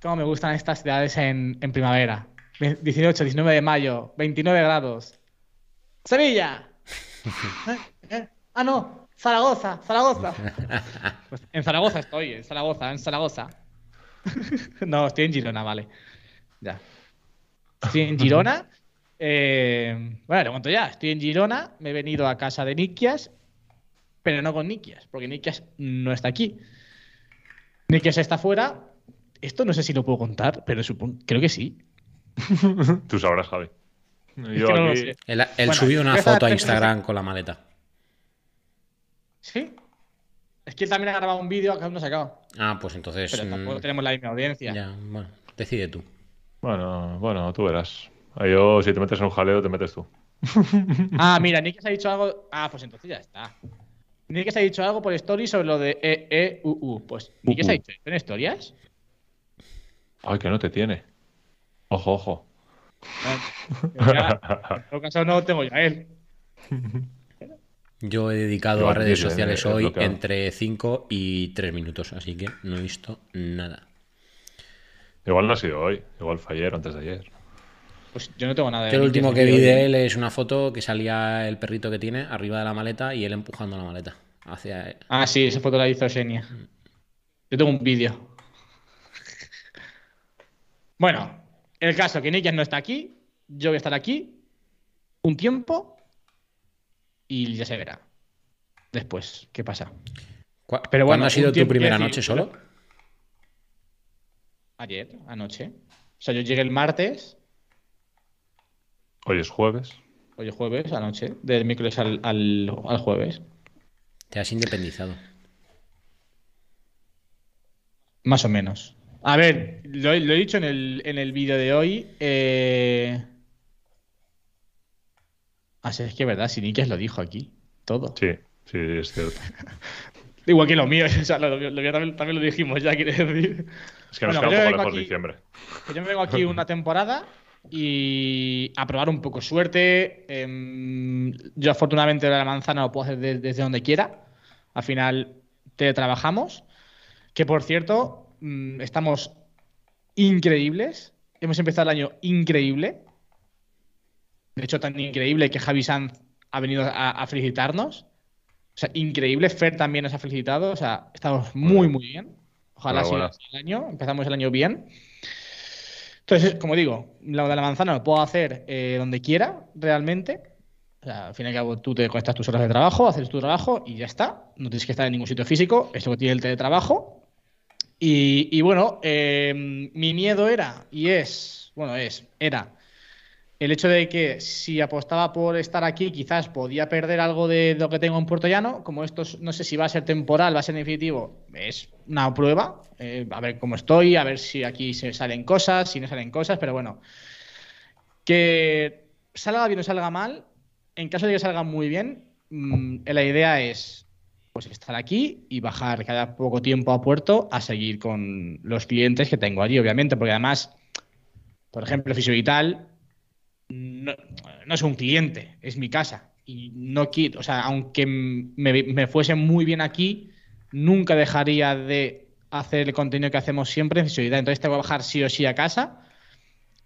cómo me gustan estas ciudades en, en primavera. 18, 19 de mayo, 29 grados. ¡Sevilla! Ah, no, Zaragoza, Zaragoza. Pues en Zaragoza estoy, en Zaragoza, en Zaragoza. [laughs] no, estoy en Girona, vale. Ya. Estoy en Girona. eh, bueno, te cuento ya. Estoy en Girona, me he venido a casa de Nikias, pero no con Nikias, porque Nikias no está aquí. Nikias está fuera. Esto no sé si lo puedo contar, pero supongo, creo que sí. [laughs] Tú sabrás, Javi. Es Yo que no lo aquí. sé. Él, él Bueno, subió una foto a Instagram con la maleta. ¿Sí? Es que él también ha grabado un vídeo que aún no ha sacado. Ah, pues entonces. Pero tampoco mm, tenemos la misma audiencia. ya, bueno, decide tú. Bueno, bueno, tú verás. Yo, si te metes en un jaleo, te metes tú. [laughs] Ah, mira, Nikias ha dicho algo. Ah, pues entonces ya está. Nikias ha dicho algo por story sobre lo de E, E, U, U. Pues Uh, uh. ha dicho esto en historias. Ay, que no te tiene. Ojo, ojo. Ya, en todo caso no tengo yo a él. Yo he dedicado Yo a redes sociales hoy bloqueado. entre 5 y 3 minutos, así que no he visto nada. Igual no ha sido hoy. Igual fue ayer o antes de ayer. Pues yo no tengo nada de Yo lo Nikias último en que vi de él es una foto que salía el perrito que tiene arriba de la maleta y él empujando la maleta hacia Ah, sí, esa foto la hizo Xenia. Yo tengo un vídeo. Bueno, el caso que Nikias no está aquí, yo voy a estar aquí un tiempo y ya se verá. Después, ¿qué pasa? ¿Cu- Pero ¿Cuándo ha sido tu primera noche decir, solo? Ayer, anoche. O sea, yo llegué el martes, Hoy es jueves. hoy es jueves, anoche, del miércoles al, al, al jueves. Te has independizado. Más o menos. A ver, lo, he- lo he dicho en el, en el vídeo de hoy. Eh... Así es que es verdad, si Nikias lo dijo aquí. Todo. Sí, sí, es cierto. [laughs] Igual que lo mío, [laughs] o sea, lo, lo también, también lo dijimos ya, quiere decir. Es que nos Bueno, queda un poco lejos aquí- diciembre. Que yo me vengo aquí una temporada y a probar un poco suerte. Em, yo afortunadamente la manzana lo puedo hacer de- desde donde quiera. Al final teletrabajamos. Que por cierto, mm, estamos increíbles. Hemos empezado el año increíble. De hecho, tan increíble que Javi Sanz ha venido a, a felicitarnos. O sea, increíble. Fer también nos ha felicitado. O sea, estamos muy, muy bien. Ojalá siga el año. Empezamos el año bien. Entonces, como digo, lo de la manzana lo puedo hacer eh, donde quiera, realmente. O sea, al fin y al cabo, tú te conectas tus horas de trabajo, haces tu trabajo y ya está. No tienes que estar en ningún sitio físico. Es lo que tiene el teletrabajo. Y, bueno, eh, mi miedo era, y es, bueno, es, era el hecho de que si apostaba por estar aquí, quizás podía perder algo de lo que tengo en Puerto Llano. Como esto no sé si va a ser temporal, va a ser definitivo, es una prueba. Eh, a ver cómo estoy, a ver si aquí se salen cosas, si no salen cosas, pero bueno. Que salga bien o salga mal, en caso de que salga muy bien, mm, la idea es pues estar aquí y bajar cada poco tiempo a puerto a seguir con los clientes que tengo allí, obviamente, porque además, por ejemplo, Vital no, es un cliente, es mi casa. Y no quiero, o sea, aunque me, fuese muy bien aquí, nunca dejaría de hacer el contenido que hacemos siempre en Fisiovital. Entonces tengo que bajar sí o sí a casa,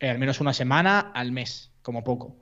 eh, al menos una semana al mes, como poco.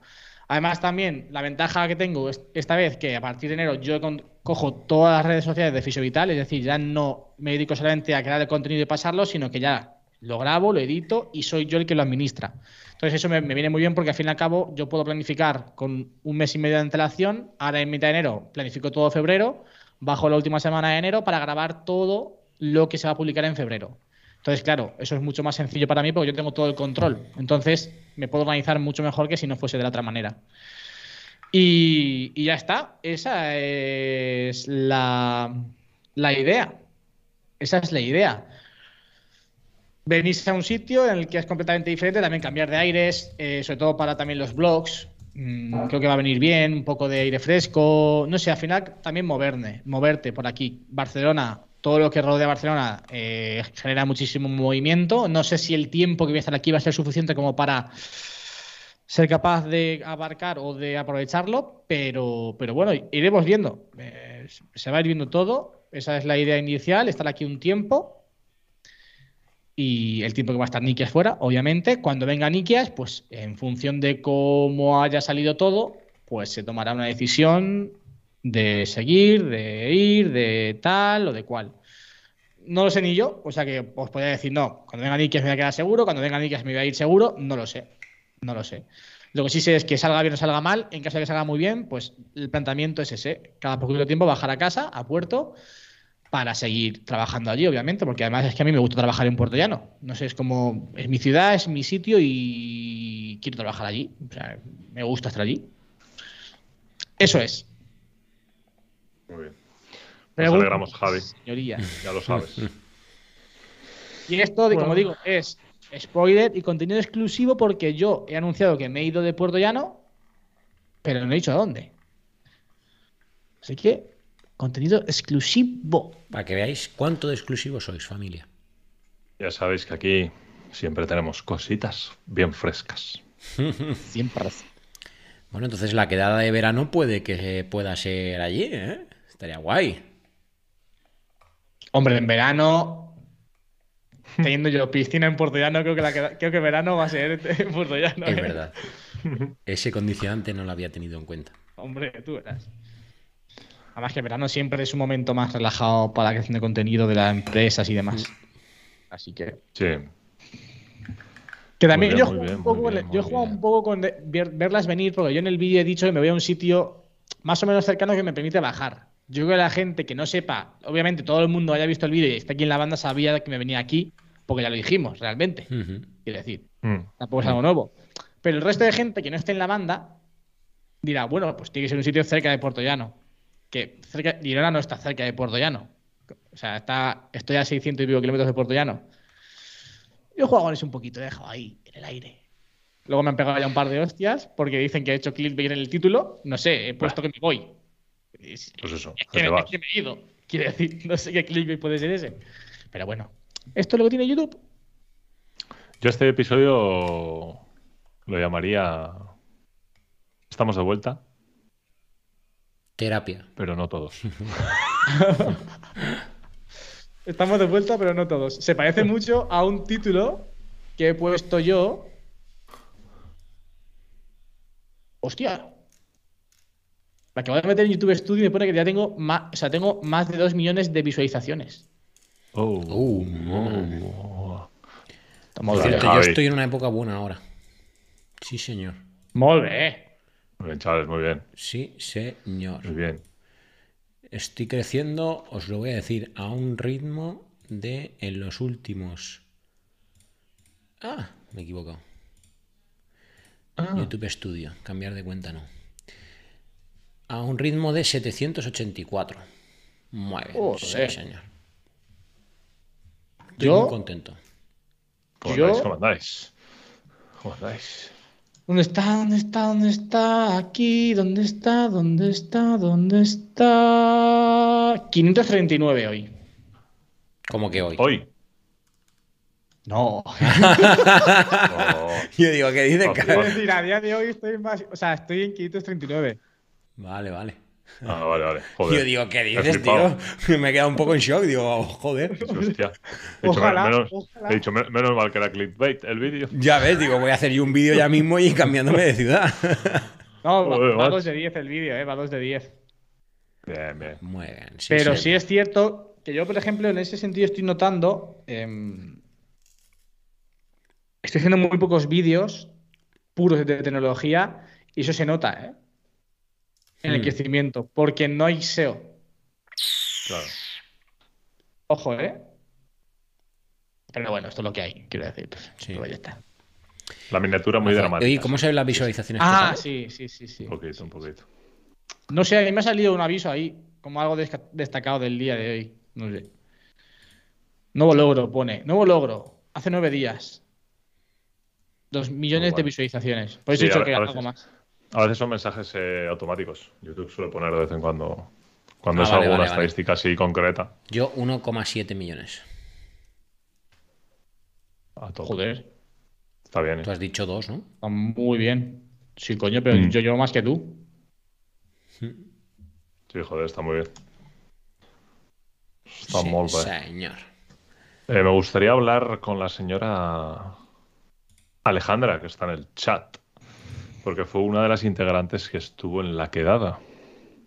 Además, también la ventaja que tengo es esta vez que a partir de enero yo cojo todas las redes sociales de Fisiovital, es decir, ya no me dedico solamente a crear el contenido y pasarlo, sino que ya lo grabo, lo edito y soy yo el que lo administra. Entonces eso me, viene muy bien porque al fin y al cabo yo puedo planificar con un mes y medio de antelación, ahora en mitad de enero planifico todo febrero, bajo la última semana de enero para grabar todo lo que se va a publicar en febrero. Entonces, claro, eso es mucho más sencillo para mí porque yo tengo todo el control. Entonces, me puedo organizar mucho mejor que si no fuese de la otra manera. Y, ya está. Esa es la, idea. Esa es la idea venís a un sitio en el que es completamente diferente, también cambiar de aires, eh, sobre todo para también los blogs. Mm, creo que va a venir bien, un poco de aire fresco. No sé, al final también moverte, moverte por aquí. Barcelona, todo lo que rodea Barcelona eh, genera muchísimo movimiento. No sé si el tiempo que voy a estar aquí va a ser suficiente como para ser capaz de abarcar o de aprovecharlo, pero, pero bueno, iremos viendo. Eh, se va a ir viendo todo. Esa es la idea inicial, estar aquí un tiempo y el tiempo que va a estar Nikias fuera, obviamente. Cuando venga Nikias, pues en función de cómo haya salido todo, pues se tomará una decisión de seguir, de ir, de tal o de cual. No lo sé ni yo, o sea que os podría decir, no, cuando venga Nikias me voy a quedar seguro, cuando venga Nikias me voy a ir seguro, no lo sé, no lo sé. Lo que sí sé es que salga bien o salga mal, en caso de que salga muy bien, pues el planteamiento es ese, cada poquito tiempo bajar a casa, a puerto, para seguir trabajando allí, obviamente, porque además es que a mí me gusta trabajar en Puerto Llano. No sé, es como, es mi ciudad, es mi sitio y quiero trabajar allí. O sea, me gusta estar allí. Eso es. Muy bien. Nos alegramos, Javi. Señoría. Ya lo sabes. [laughs] Y esto, como digo, es spoiler y contenido exclusivo porque yo he anunciado que me he ido de Puerto Llano, pero no he dicho a dónde. Así que Contenido exclusivo. Para que veáis cuánto de exclusivo sois, familia. Ya sabéis que aquí siempre tenemos cositas bien frescas. [laughs] siempre. Bueno, entonces la quedada de verano puede que pueda ser allí, ¿eh? Estaría guay. Hombre, en verano, teniendo yo piscina en Puerto Llano, creo que, la creo que verano va a ser en Puerto Llano. Es ¿eh? verdad. [laughs] Ese condicionante no lo había tenido en cuenta. Hombre, tú verás. Además que el verano siempre es un momento más relajado para la creación de contenido de las empresas y demás. Así que. Sí. Que también yo, he jugado un poco con verlas venir, porque yo en el vídeo he dicho que me voy a un sitio más o menos cercano que me permite bajar. Yo creo que la gente que no sepa, obviamente todo el mundo haya visto el vídeo y está aquí en la banda sabía que me venía aquí, porque ya lo dijimos, realmente. Quiero decir, mm. tampoco es algo nuevo. Pero el resto de gente que no esté en la banda dirá, bueno, pues tiene que ser un sitio cerca de Puerto Llano que cerca, Girona no está cerca de Puerto Llano. O sea, está, estoy a 600 y pico kilómetros de Puerto Llano. Yo he jugado con eso un poquito, he dejado ahí, en el aire. Luego me han pegado ya un par de hostias porque dicen que he hecho clickbait en el título. No sé, he puesto que me voy. Pues eso, es que, me, he ido. Quiere decir, [laughs] no sé qué clickbait puede ser ese. Pero bueno, esto es lo que tiene YouTube. Yo este episodio lo llamaría Estamos de vuelta. Terapia. Pero no todos. [laughs] Estamos de vuelta, pero no todos. Se parece mucho a un título que he puesto yo. Hostia. La que voy a meter en YouTube Studio me pone que ya tengo más, o sea, tengo más de 2 millones de visualizaciones. Oh. oh. yo estoy en una época buena ahora. Sí, señor. Muy bien. Muy bien, chavales, muy bien. Sí, señor. Muy bien. Estoy creciendo, os lo voy a decir, a un ritmo de en los últimos. Ah, me he equivocado. Ah. YouTube Studio. Cambiar de cuenta no. A un ritmo de 784. Muy bien. Joder. Sí, señor. Estoy Yo- muy contento. ¿Cómo Yo- andáis? ¿Cómo andáis? ¿Cómo andáis? ¿Dónde está? ¿Dónde está? ¿Dónde está? Aquí. ¿Dónde está? ¿Dónde está? ¿Dónde está? 539 hoy. Como que hoy. Hoy. No. Oh, [laughs] Yo digo, ¿qué dice? Ah, ca- vale. Es decir, a día de hoy estoy más. O sea, estoy en 539. Vale, vale. Ah, vale, vale. Joder. Yo digo, ¿qué dices, tío? [laughs] Me he quedado un poco en shock. Digo, oh, joder. Hostia. He dicho, Ojalá, menos, ojalá. he dicho, "Men- menos mal que era clickbait el vídeo. Ya ves, digo, voy a hacer yo un vídeo ya mismo y cambiándome de ciudad. [laughs] No, va, Joder, va macho. 2 de 10 el vídeo, ¿eh? Va 2 de 10. Bien, bien. Muy bien. sí, Pero sí. sí es cierto que yo, por ejemplo, en ese sentido estoy notando. em, estoy haciendo muy pocos vídeos puros de tecnología y eso se nota, ¿eh? En el Hmm. crecimiento, porque no hay SEO. Claro. Ojo, ¿eh? Pero bueno, esto es lo que hay, quiero decir. Pues, Sí. pues ya está. La miniatura muy dramática. Oye, ¿cómo se ven las visualizaciones? Ah, sí, sí, sí, sí. Un poquito, un poquito. No sé, a mí me ha salido un aviso ahí, como algo destacado del día de hoy. No sé. Nuevo logro, pone. Nuevo logro. Hace nueve días. Dos millones de Bueno. visualizaciones. Por eso Sí, he dicho que a algo veces. más. A veces son mensajes eh, automáticos. YouTube suele poner de vez en cuando. Cuando Ah, es vale, alguna vale, vale. estadística así concreta. Yo 1,7 millones. A tope. Joder, Está bien. ¿eh? Tú has dicho dos, ¿no? está muy bien. Sí, coño, pero Mm. yo llevo más que tú. [laughs] Sí, joder, está muy bien. Está Sí, molt bé. señor. Eh, me gustaría hablar con la señora Alejandra, que está en el chat, porque fue una de las integrantes que estuvo en la quedada.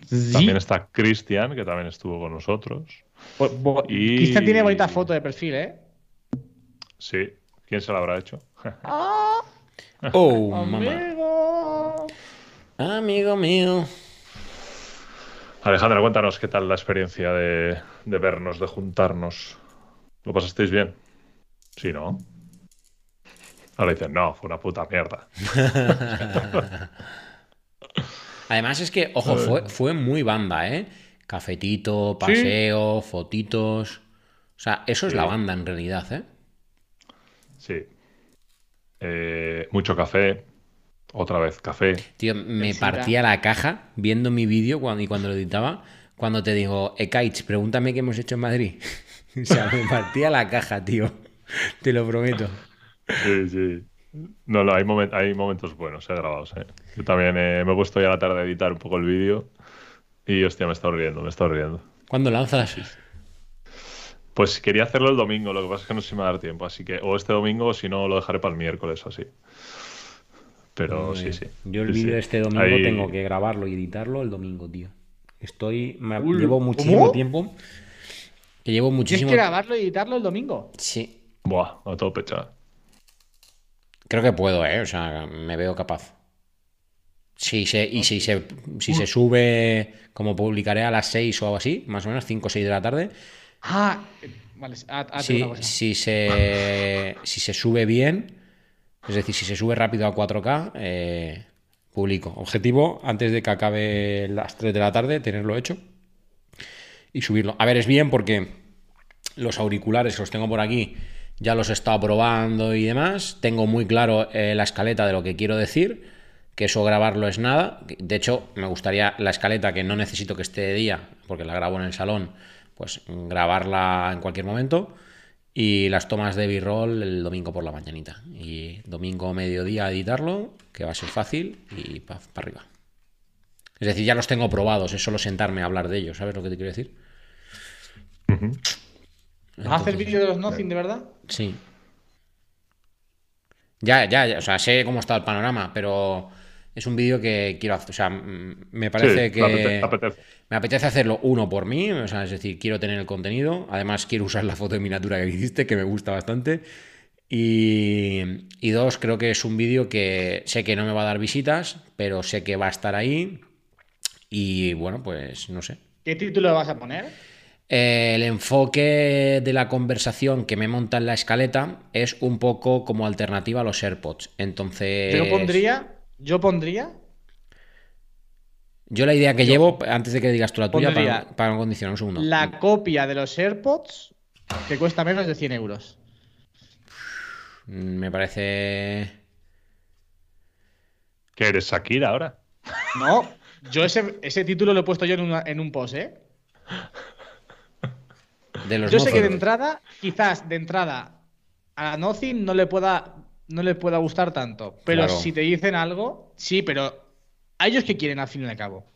Sí. También está Cristian, que también estuvo con nosotros. Y- Cristian tiene bonita foto de perfil, ¿eh? Sí, ¿quién se la habrá hecho? [laughs] Oh, mamá. Amigo. Amigo mío. Alejandra, cuéntanos qué tal la experiencia de, de vernos, de juntarnos. ¿Lo pasasteis bien? Sí, ¿no? Ahora dicen, no, fue una puta mierda. [laughs] Además es que, ojo, fue, fue muy banda, ¿eh? Cafetito, paseo, fotitos. O sea, eso es Sí. la banda en realidad, ¿eh? Sí. Eh, mucho café. Otra vez café. Tío, me partía la caja viendo mi vídeo cuando, y cuando lo editaba. Cuando te digo, Ekaich, pregúntame qué hemos hecho en Madrid. [laughs] o sea, me partía la caja, tío. Te lo prometo. Sí, sí. No, no, hay, momen- hay momentos buenos, eh, grabados. eh. Yo también eh, me he puesto ya a la tarde a editar un poco el vídeo y, hostia, me he estado riendo, me he estado riendo. ¿Cuándo lanzas? Pues quería hacerlo el domingo, lo que pasa es que no sé si me va a dar tiempo, así que o este domingo o si no lo dejaré para el miércoles o así. Pero sí, sí. Yo el Sí, vídeo sí. de este domingo Ahí- tengo que grabarlo y editarlo el domingo, tío. Estoy. me- Uy, llevo muchísimo ¿cómo? tiempo. Que llevo Tienes muchísimo que grabarlo y editarlo el domingo. Sí. Buah, a tope, chaval. Creo que puedo, ¿eh? O sea, me veo capaz. Si se, y si se, si se sube, como publicaré a las 6 o algo así, más o menos 5 o 6 de la tarde, Ah, vale. tengo si, si, se, si se sube bien, es decir, si se sube rápido a 4K, eh, publico. Objetivo, antes de que acabe las 3 de la tarde, tenerlo hecho y subirlo. A ver, es bien porque los auriculares que los tengo por aquí ya los he estado probando y demás. Tengo muy claro eh, la escaleta de lo que quiero decir, que eso grabarlo es nada. De hecho, me gustaría la escaleta que no necesito que esté de día, porque la grabo en el salón, pues grabarla en cualquier momento. Y las tomas de B-roll el domingo por la mañanita. Y domingo mediodía editarlo, que va a ser fácil, y para arriba. Es decir, ya los tengo probados, es solo sentarme a hablar de ellos, ¿sabes lo que te quiero decir? Ujú. ¿Vas a hacer vídeo de los Nothing de verdad? Sí. Ya, ya, ya, o sea, sé cómo está el panorama, pero es un vídeo que quiero hacer. O sea, mm, me parece Sí, que. apetece. Me apetece hacerlo uno por mí, o sea, es decir, quiero tener el contenido. Además, quiero usar la foto de miniatura que hiciste, que me gusta bastante. Y, y dos, creo que es un vídeo que sé que no me va a dar visitas, pero sé que va a estar ahí. Y bueno, pues no sé. ¿Qué título vas a poner? Eh, El enfoque de la conversación que me monta en la escaleta es un poco como alternativa a los AirPods. Entonces. Yo pondría yo pondría. Yo la idea que llevo, antes de que digas tú la tuya, para, para no condicionar un segundo. La copia de los AirPods que cuesta menos de 100 euros. Me parece. ¿Qué eres Shakira ahora? No, yo ese, ese título lo he puesto yo en, una- en un post, ¿eh? De los Yo sé que de entrada, quizás de entrada, a Nothing no le pueda, no le pueda gustar tanto. Pero Claro. si te dicen algo, sí, pero a ellos que quieren al fin y al cabo.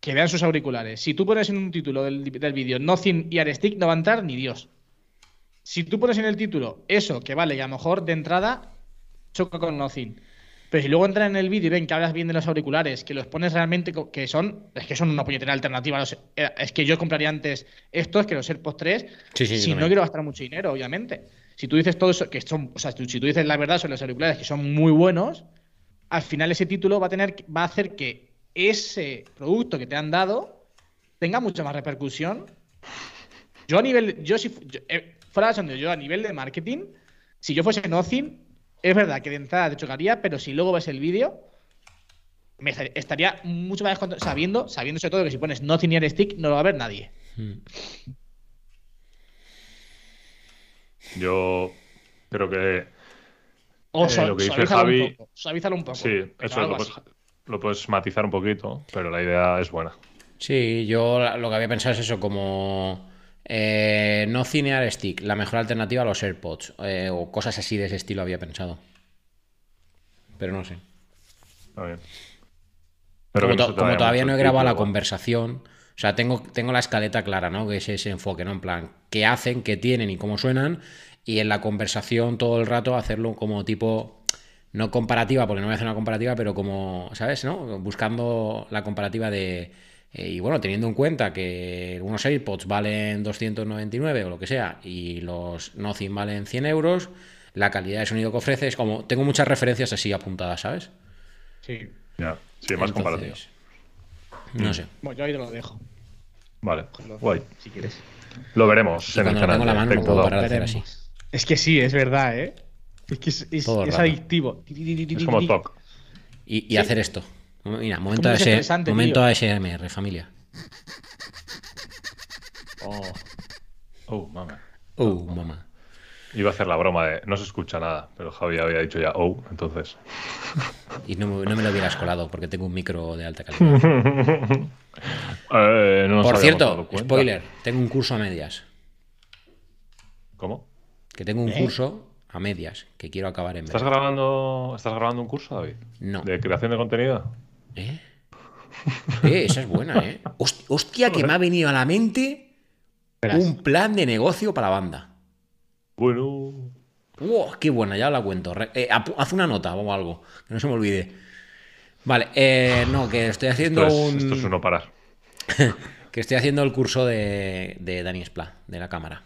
Que vean sus auriculares. Si tú pones en un título del, del vídeo Nothing y Stick, no va a entrar ni Dios. Si tú pones en el título eso, que vale, que a lo mejor de entrada choca con Nothing. Pero si luego entran en el vídeo y ven que hablas bien de los auriculares, que los pones realmente, que son, es que son una puñetera alternativa. los- eh, es que yo compraría antes estos que los AirPods 3, Sí, sí, yo si no quiero gastar mucho dinero, obviamente. Si tú dices todo eso, que son, o sea, si tú dices la verdad sobre los auriculares, que son muy buenos, al final ese título va a tener, va a hacer que ese producto que te han dado tenga mucha más repercusión. Yo a nivel, yo si yo, eh, fuera de yo a nivel de marketing, si yo fuese Nothing, es verdad que de entrada te chocaría, pero si luego ves el vídeo, me estar- estaría mucho más contento, sabiendo, sabiendo sobre todo que si pones Nothing Near Stick no lo va a ver nadie. Mm. Yo creo que O Eh, lo que dice suavízalo Javi- un poco. Suavízalo un poco. sí, eso lo puedes, lo puedes matizar un poquito, pero la idea es buena. Sí, yo lo que había pensado es eso, como eh, no cinear stick, la mejor alternativa a los AirPods, eh, o cosas así de ese estilo había pensado. Pero no sé. Está bien. Pero como no to- todavía no he grabado la conversación, o sea, tengo, tengo la escaleta clara, ¿no? Que es ese enfoque, ¿no? En plan, qué hacen, qué tienen y cómo suenan, y en la conversación todo el rato hacerlo como tipo, no comparativa, porque no voy a hacer una comparativa, pero como, ¿sabes? ¿No? Buscando la comparativa de... eh, y bueno, teniendo en cuenta que unos AirPods valen 299 o lo que sea, y los Nothing valen 100 euros, la calidad de sonido que ofrece es como... Tengo muchas referencias así apuntadas, ¿sabes? Sí. Ya, sí, más Entonces, comparativo. No sé. Bueno, yo ahí te lo dejo. Vale, guay. Si quieres. Lo veremos Y en el canal tengo en la mano no Tech puedo Todo. parar de hacer así. Es que sí, es verdad, ¿eh? Es que es, adictivo. Es como TOC. Y, y Sí. hacer esto. Mira, momento, tío. ASMR, familia. [laughs] Oh. Oh, mama. Uh, mamá. Iba a hacer la broma de no se escucha nada, pero Javi había dicho ya oh, entonces. Y no, me- no me lo hubieras colado porque tengo un micro de alta calidad. [laughs] Eh, no Por cierto, spoiler, tengo un curso a medias. ¿Cómo? Que tengo un ¿Eh? curso a medias que quiero acabar en ¿Estás grabando, ¿Estás grabando un curso, David? No. ¿De creación de contenido? ¿Eh? Eh, esa es buena, ¿eh? Host- Hostia, que me ha venido a la mente un plan de negocio para la banda. Bueno. ¡Wow! ¡Qué buena! Ya la cuento. Eh, haz una nota o algo, que no se me olvide. Vale, eh, no, que estoy haciendo Esto es, un. esto es un no parar. [laughs] Que estoy haciendo el curso de, de Dani Spla, de la cámara.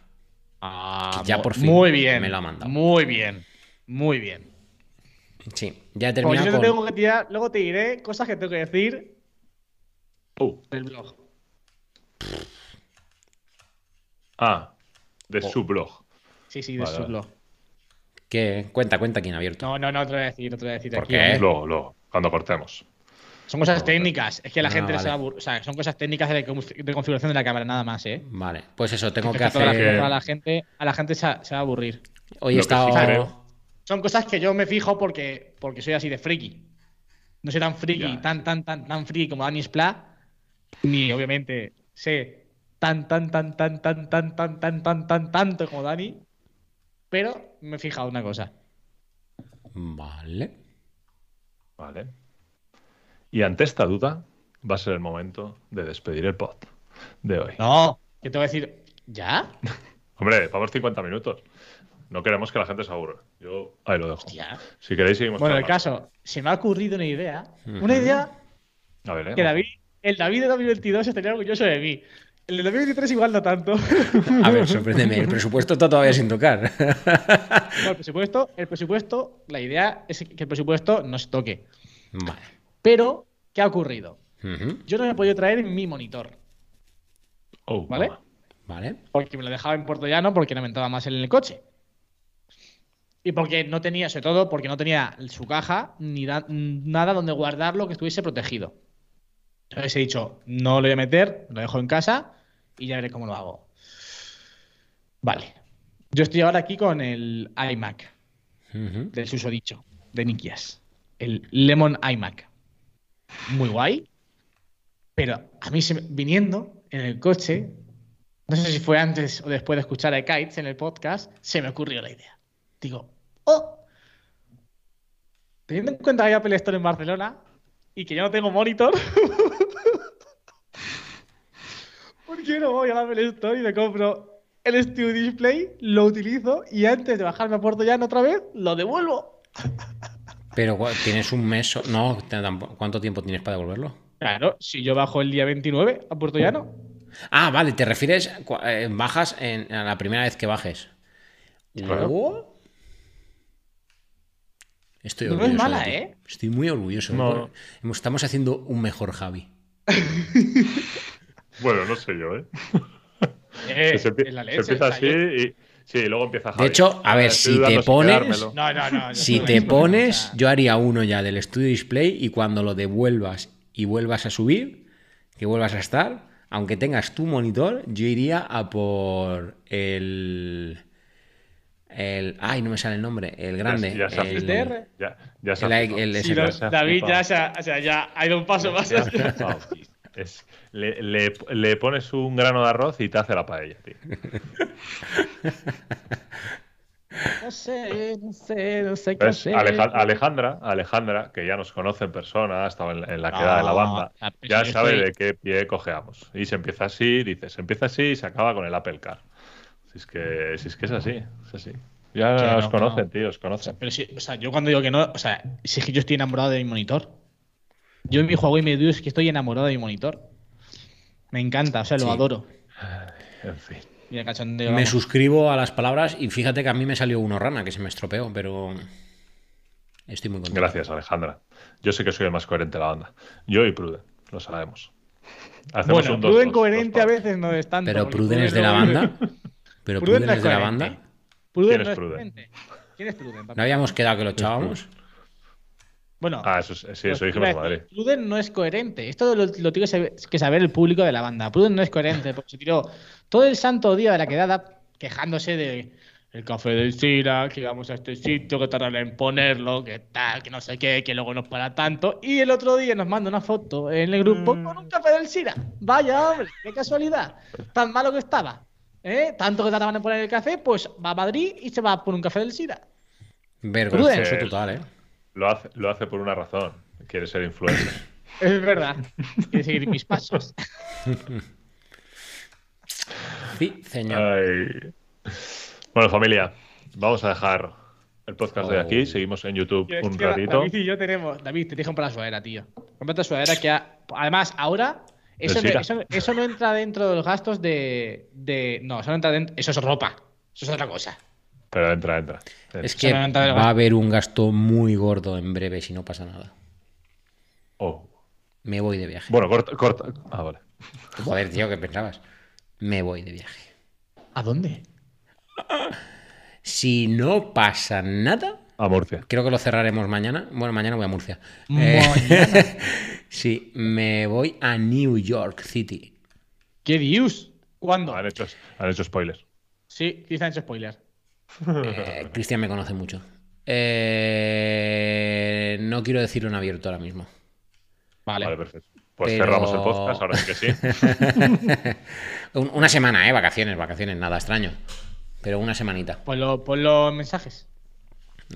Ah, ya por fin Muy bien. me lo ha mandado. Muy bien. Muy bien. Sí, ya he terminado yo te con. tengo que tirar, luego te diré cosas que tengo que decir Oh. del blog. Ah, de Oh. su blog. Sí, sí, de Vale, su blog. ¿Qué? Cuenta, cuenta quién ha abierto. No, no, no te lo voy a decir, no te lo voy a decir ¿Por aquí. qué? Luego, luego, cuando cortemos. Son cosas técnicas. Es que la Ah, gente se va a. O sea, son cosas técnicas de, conf- de configuración de la cámara, nada más, ¿eh? Vale, pues eso, tengo que hacer. a la gente, a la gente se, va- se va a aburrir. Hoy he estado. Son cosas que yo me fijo porque, porque soy así de friki. No soy tan friki, Ya. tan, tan, tan, tan friki como Dani Splat. Ni obviamente sé tan, tan, tan, tan, tan, tan, tan, tan, tan, tan, tanto como Dani. Pero me he fijado una cosa. Vale. Vale. Y ante esta duda, va a ser el momento de despedir el pod de hoy. No, que te voy a decir. ¿Ya? Hombre, vamos 50 minutos. No queremos que la gente se aburra. Yo ahí lo dejo. Hostia. Si queréis, seguimos. Bueno, el caso, se me ha ocurrido una idea. Una idea A ver, ¿eh? que David, el David de 2022 estaría orgulloso de mí. El de 2023 igual no tanto. A ver, sorpréndeme. El presupuesto está todavía sin tocar. No, el presupuesto, el presupuesto, la idea es que el presupuesto no se toque. Vale. Pero, ¿qué ha ocurrido? Yo no me he podido traer mi monitor, Oh, ¿vale? Vale. porque me lo dejaba en Puerto Llano porque no me entraba más en el coche. Y porque no tenía, sobre todo, porque no tenía su caja ni da- nada donde guardarlo que estuviese protegido. Entonces he dicho, no lo voy a meter, lo dejo en casa y ya veré cómo lo hago. Vale. Yo estoy ahora aquí con el iMac Ujú. del susodicho de Nikias. El Lemon iMac. Muy guay. Pero a mí se viniendo en el coche, no sé si fue antes o después de escuchar a Kites en el podcast, se me ocurrió la idea. Digo, oh, teniendo en cuenta que hay Apple Store en Barcelona y que yo no tengo monitor, [laughs] ¿por qué no voy al Apple Store y me compro el Studio Display, lo utilizo y antes de bajarme a Puerto Llano otra vez, lo devuelvo? Pero tienes un mes. No, ¿cuánto tiempo tienes para devolverlo? Claro, si yo bajo el día 29 a Puerto Llano. Ah, vale, te refieres. eh, bajas en, a la primera vez que bajes. Claro. Oh. Estoy No es orgulloso. de mala, ti. ¿eh? Estoy muy orgulloso. No. Estamos haciendo un mejor Javi. [laughs] Bueno, no sé yo, ¿eh? Eh, se, empieza así y. Sí, y luego empieza De Javi. hecho, a ver, si te pones-. No, no, no. yo Si te pones, yo haría uno ya del Studio Display y cuando lo devuelvas y vuelvas a subir, que vuelvas a estar, aunque tengas tu monitor, yo iría a por el. El. Ay, no me sale el nombre. El grande. Ya, ya el-. Ya, ya se el- flipado. el- sí, ese- no, ya ha David ya, se ha, o sea, ya ha ido un paso más. Ya. Es- le, le- le pones un grano de arroz y te hace la paella, tío. [laughs] No sé, no sé, no sé qué Alejandra, Alejandra, que ya nos conoce en persona, ha estado en, en la queda de la No, banda, ya sabe de qué pie cojeamos. Y se empieza así, dice, se empieza así y se acaba con el Apple Car. Si es que, si es, que es así, es así. Ya no, os conocen, no. tío, os O sea, conocen. pero sí, o sea, yo cuando digo que no, o sea, si es que yo estoy enamorado de mi monitor. Yo en mi Huawei me digo es que estoy enamorado de mi monitor. Me encanta, o sea, lo Sí. adoro. En fin. Mira, cachondeo. Me vamos. suscribo a las palabras y fíjate que a mí me salió uno rana que se me estropeó, pero. Estoy muy contento. Gracias, Alejandra. Yo sé que soy el más coherente de la banda. Yo y Pruden, lo sabemos. Hacemos Bueno, un dos, Pruden dos, coherente dos a veces no es tanto. Pero Pruden es de la banda. [laughs] Pero Pruden es de la banda. Pruden ¿Quién no es Pruden? ¿Quién es Pruden? papi? ¿No habíamos quedado que lo echábamos? Bueno, Ah, eso, es- sí, eso Pues dijimos Madrid. Pruden no es coherente. Esto lo, lo tiene que saber, el público de la banda. Pruden no es coherente porque se tiró todo el santo día de la quedada quejándose de el café del Sira, que vamos a este sitio, que tardan en ponerlo, que tal, que no sé qué, que luego nos para tanto. Y el otro día nos manda una foto en el grupo con un café del Sira. Vaya, hombre, qué casualidad. Tan malo que estaba. ¿Eh? Tanto que tardaban en poner el café, pues va a Madrid y se va por un café del Sira. Vergonzoso total, ¿eh? Lo hace, lo hace por una razón. Quiere ser influencer. [laughs] Es verdad. Quiere seguir mis pasos. [laughs] Sí, señor. Ay. Bueno, familia, vamos a dejar el podcast de aquí. Oh. Seguimos en YouTube un ratito. David y yo tenemos. David, te dije comprar la sudadera, tío. Cómprate la sudadera que. ha- Además, ahora. Eso, no, Sira. eso, eso no entra dentro de los gastos de. de no, eso no entra dentro. Eso es ropa. Eso es otra cosa. Pero entra, entra. Es que va a haber un gasto muy gordo en breve si no pasa nada. Oh. Me voy de viaje. Bueno, corta, corta. Ah, vale. Joder, tío, ¿qué pensabas? Me voy de viaje. ¿A dónde? Si no pasa nada, A Murcia. creo que lo cerraremos mañana. Bueno, mañana voy a Murcia. Eh, [laughs] sí, me voy a New York City. ¿Qué dios? ¿Cuándo? Han hecho, han hecho spoilers. Sí, quizá han hecho spoiler. Eh, Cristian me conoce mucho. Eh, no quiero decirlo en abierto ahora mismo. Vale. Vale, perfecto. Pues Pero- cerramos el podcast, ahora sí que sí. [laughs] Un- Una semana, ¿eh? Vacaciones, vacaciones, nada extraño. Pero una semanita. Ponlo, ponlo en mensajes.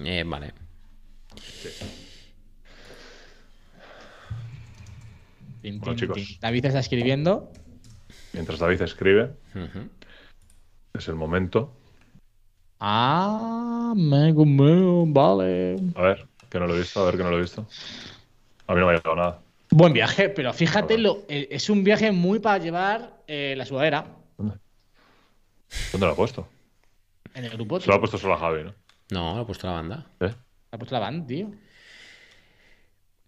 Eh, vale. Tin, Bueno, chicos. David está escribiendo. Mientras David escribe, es el momento. Ah, me vale. A ver, que no lo he visto, a ver que no lo he visto. A mí no me ha llegado nada. Buen viaje, pero fíjate, lo, eh, es un viaje muy para llevar eh, la sudadera ¿Dónde? ¿Dónde lo ha puesto? en el grupo. Se lo ha puesto solo a Javi, ¿no? No, lo he puesto la banda. ¿Eh? Ha puesto la banda, tío.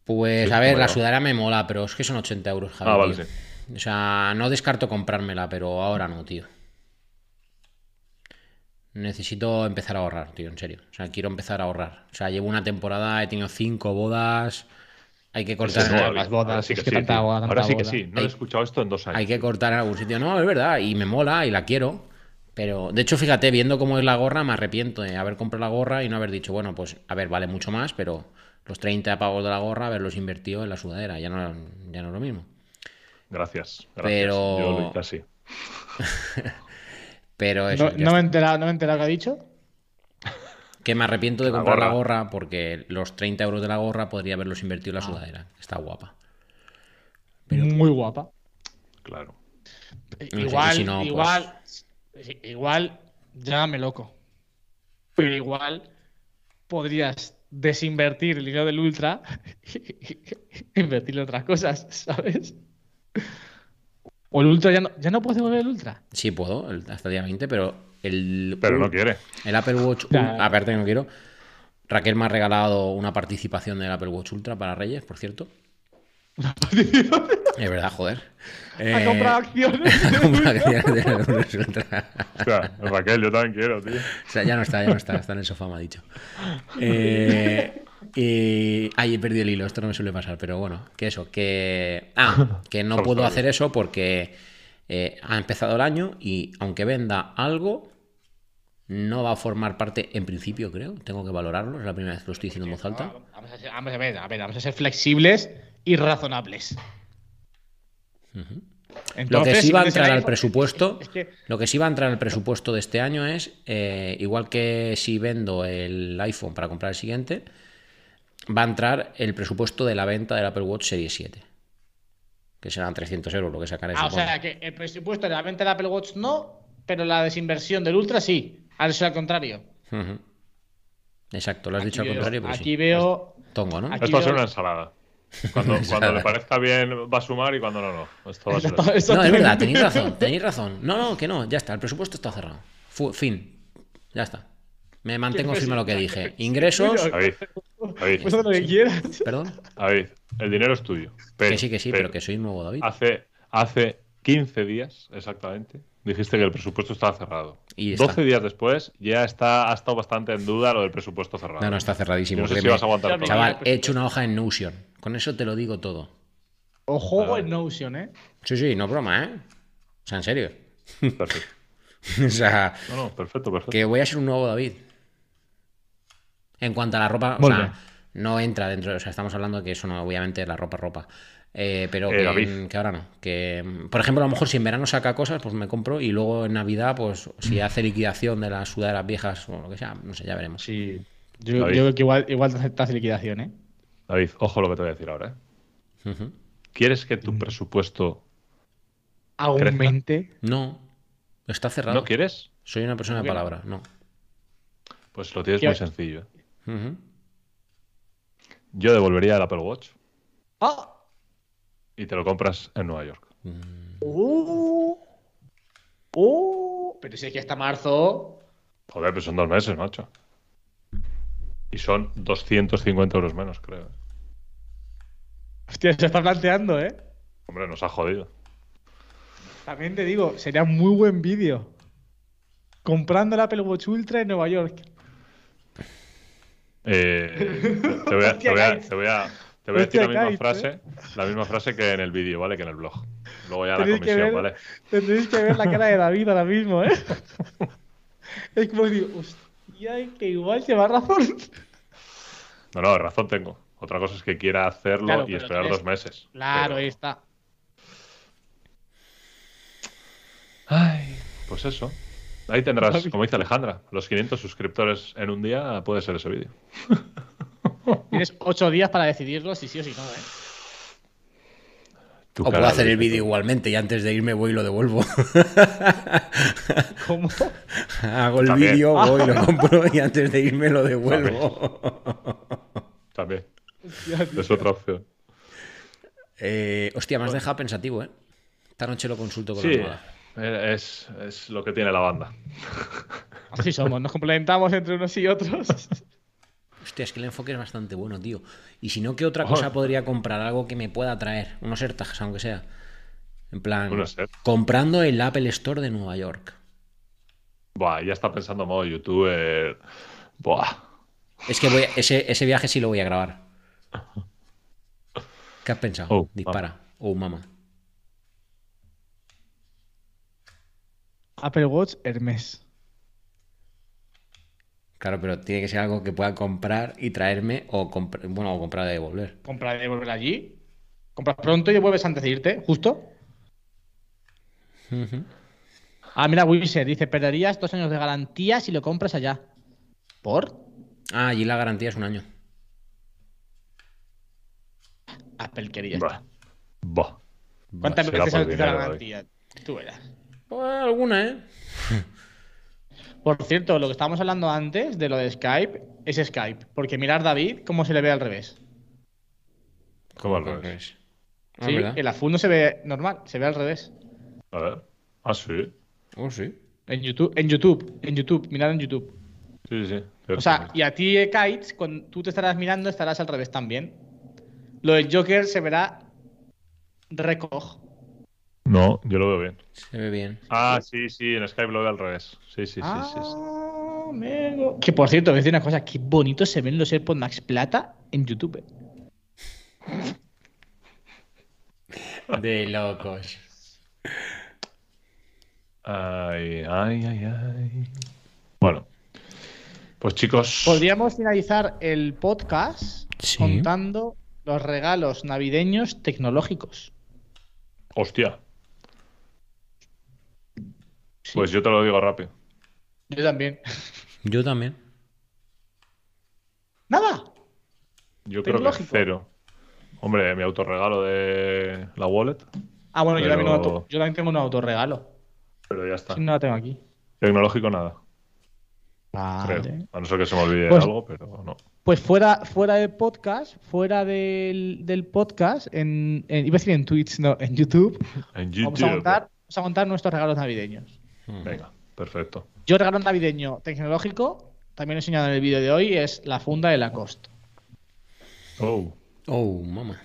Pues Sí, a ver, la sudadera me mola, pero es que son 80 euros, Javi, Ah, vale, sí. O sea, no descarto comprármela, pero ahora no, tío. Necesito empezar a ahorrar, tío, en serio. O sea, quiero empezar a ahorrar. O sea, llevo una temporada, he tenido cinco bodas. Hay que cortar. Las bodas, Ahora sí es que sí, tanta tío. boda, tanta Ahora sí que boda. sí. No he Hay- escuchado esto en dos años. Hay que cortar en algún sitio. No, es verdad, y me mola y la quiero. Pero, de hecho, fíjate, viendo cómo es la gorra, me arrepiento de haber comprado la gorra y no haber dicho, bueno, pues, a ver, vale mucho más, pero los 30 pavos de la gorra, haberlos invertido en la sudadera. Ya no, ya no es lo mismo. Gracias. gracias. Pero- Yo lo hice así. [laughs] Pero eso, No, no me he enterado, no me he enterado qué ha dicho. que me arrepiento de La comprar la gorra. porque los 30 euros de la gorra podría haberlos invertido en la sudadera. Está guapa. Muy guapa. Claro. igual, si no, pues- igual, igual, llámame loco. Pero igual podrías desinvertir el dinero del Ultra [laughs] e invertirlo en otras cosas, ¿sabes? O el Ultra ya no, ya no puedes devolver el Ultra. Sí puedo, hasta el día 20, pero el, Pero no quiere. el Apple Watch, Ya. Ul- aparte que no quiero, Raquel me ha regalado una participación del Apple Watch Ultra para Reyes, por cierto. Es verdad, joder. Ha Eh, comprado acciones. [laughs] ha comprado acciones. O sea, Raquel, yo también quiero, tío. O sea, ya no está, ya no está, está en el sofá, me ha dicho. Eh, y. Ay, he perdido el hilo, esto no me suele pasar, pero bueno, que eso, que. Ah, que no puedo hacer eso porque eh, ha empezado el año y aunque venda algo, no va a formar parte, en principio, creo. Tengo que valorarlo, es la primera vez que lo estoy diciendo en voz alta. Vamos a, ser, vamos a ver, a ver, vamos a ser flexibles y razonables. Lo que sí va a entrar al presupuesto, es que- lo que sí va a entrar al presupuesto de este año es, eh, igual que si vendo el iPhone para comprar el siguiente, va a entrar el presupuesto de la venta del Apple Watch Series 7. Que serán 300 euros lo que sacaré. Ah, o sea, que el presupuesto de la venta del Apple Watch no, pero la desinversión del Ultra sí. Ahora es al contrario. Exacto, lo has dicho al contrario, Aquí sí. veo. Tongo, ¿no? aquí- Esto va a ser veo- una ensalada. Cuando, [laughs] cuando le parezca bien va a sumar y cuando no, no. Esto va a ser. No, es verdad, tenéis razón, tenéis razón. No, no, que no, ya está, el presupuesto está cerrado. Fu- fin, ya está. Me mantengo firme lo que dije. Ingresos, David, David, Pues lo que quieras. perdón. David, el dinero es tuyo. Pero, Que sí, que sí, pero que soy nuevo David. Hace, hace 15 días exactamente dijiste que el presupuesto estaba cerrado. Y está. 12 días después ya está, ha estado bastante en duda lo del presupuesto cerrado. No, no, está cerradísimo. Yo no sé si vas a aguantar todo. Chaval, he hecho una hoja en Notion. Con eso te lo digo todo. Ojo Vale. en Notion, ¿eh? Sí, sí, no broma, ¿eh? O sea, en serio. Perfecto. [laughs] o sea, No, no, perfecto, perfecto. que voy a ser un nuevo David. En cuanto a la ropa, o sea, no entra dentro, o sea, estamos hablando de que eso no, obviamente, la ropa es ropa. Eh, pero Eh, que, David. que ahora no. Que, mm, por ejemplo, a lo mejor si en verano saca cosas, pues me compro y luego en Navidad, pues si hace liquidación de las sudaderas viejas o lo que sea, no sé, ya veremos. Sí. Yo, creo que igual, igual te aceptas liquidación, ¿eh? David, ojo lo que te voy a decir ahora. ¿eh? ¿Quieres que tu presupuesto Aumente. No, está cerrado. no quieres? Soy una persona de palabra, no. Pues lo tienes ¿Qué- muy sencillo. Yo devolvería el Apple Watch ¡Ah! Y te lo compras en Nueva York. ¡Uh! ¡Uh! Pero si es que hasta marzo. Joder, pero son dos meses, macho. Y son 250 euros menos, creo. Hostia, se está planteando, ¿eh? Hombre, nos ha jodido. También te digo, sería muy buen vídeo. Comprando el Apple Watch Ultra en Nueva York. Eh, te voy a, [laughs] te voy a- te voy a- te voy a decir Hostia, la misma frase, la misma frase que en el vídeo, ¿vale? Que en el blog. Luego ya la Tenéis comisión, ver- ¿vale? Tendréis que ver la cara de David ahora mismo, ¿eh? [laughs] es como digo, hostia, que igual lleva razón. No, no, razón tengo. Otra cosa es que quiera hacerlo Claro, y esperar dos meses. Claro, Pero- ahí está. Ay, pues eso. Ahí tendrás, como dice Alejandra, los 500 suscriptores en un día puede ser ese vídeo. [laughs] Tienes ocho días para decidirlo si sí o si no, ¿eh? Tu O puedo hacer el vídeo igualmente y antes de irme voy y lo devuelvo. [laughs] ¿Cómo? Hago el vídeo, voy, lo [laughs] compro y antes de irme lo devuelvo. También. Es otra opción. Eh, hostia, me has dejado pensativo, ¿eh? Esta noche lo consulto con Sí, la moda. eh, es, es lo que tiene la banda. Así somos, nos complementamos entre unos y otros. [laughs] Hostia, es que el enfoque es bastante bueno, tío. Y si no, ¿qué otra cosa podría comprar? Algo que me pueda traer. Unos AirTags, aunque sea. En plan, comprando el Apple Store de Nueva York. Buah, ya está pensando modo youtuber. Buah. Es que voy a- ese, ese viaje sí lo voy a grabar. ¿Qué has pensado? Oh, Dispara. Oh, mamá. Apple Watch Hermes. Claro, pero tiene que ser algo que pueda comprar y traerme o, compr- bueno, o comprar y devolver. Compra y devuelve allí. Compras pronto y devuelves antes de irte, justo. Ah, mira, Wizard dice: perderías dos años de garantía si lo compras allá. ¿Por? Ah, allí la garantía es un año. Apple quería. Buah. Buah. ¿Cuántas será veces utilizado la dinero, garantía? Tú verás. Pues alguna, ¿eh? [laughs] Por cierto, lo que estábamos hablando antes de lo de Skype es Skype. Porque mirar David cómo se le ve al revés. ¿Cómo al revés? Ah, sí, ¿verdad? el azul no se ve normal, se ve al revés. A ver. Ah, sí. Oh, sí. En YouTube, en YouTube, en YouTube, mirad en YouTube. Sí, sí. O sea, y a ti, eh, Kites, cuando tú te estarás mirando, estarás al revés también. Lo del Joker se verá recog. No, yo lo veo bien. Se ve bien. Ah, sí, sí, en Skype lo veo al revés. Sí, sí, sí, sí. sí. Amigo. Que por cierto, voy a decir una cosa, qué bonito se ven los AirPods Max Plata en YouTube. De locos. Ay, ay, ay, ay. Bueno. Pues chicos. Podríamos finalizar el podcast Sí. contando los regalos navideños tecnológicos. Hostia. Sí. Pues yo te lo digo rápido. Yo también. Yo también. Nada. Yo creo que Tecnológico. cero. Hombre, mi autorregalo de la wallet. Ah, bueno, yo, también un auto- yo también tengo un autorregalo. Pero ya está. Sí, no la tengo aquí. Tecnológico nada. Vale. Creo. A no ser que se me olvide Pues- algo, pero no. Pues fuera, fuera del podcast, fuera del, del podcast, en, en- iba a decir en Twitch, no, en YouTube, En vamos a, YouTube. contar, vamos a contar nuestros regalos navideños. Venga, perfecto. Yo regalo navideño tecnológico, también he enseñado en el vídeo de hoy, es la funda de Lacoste. Oh. Oh, mamá.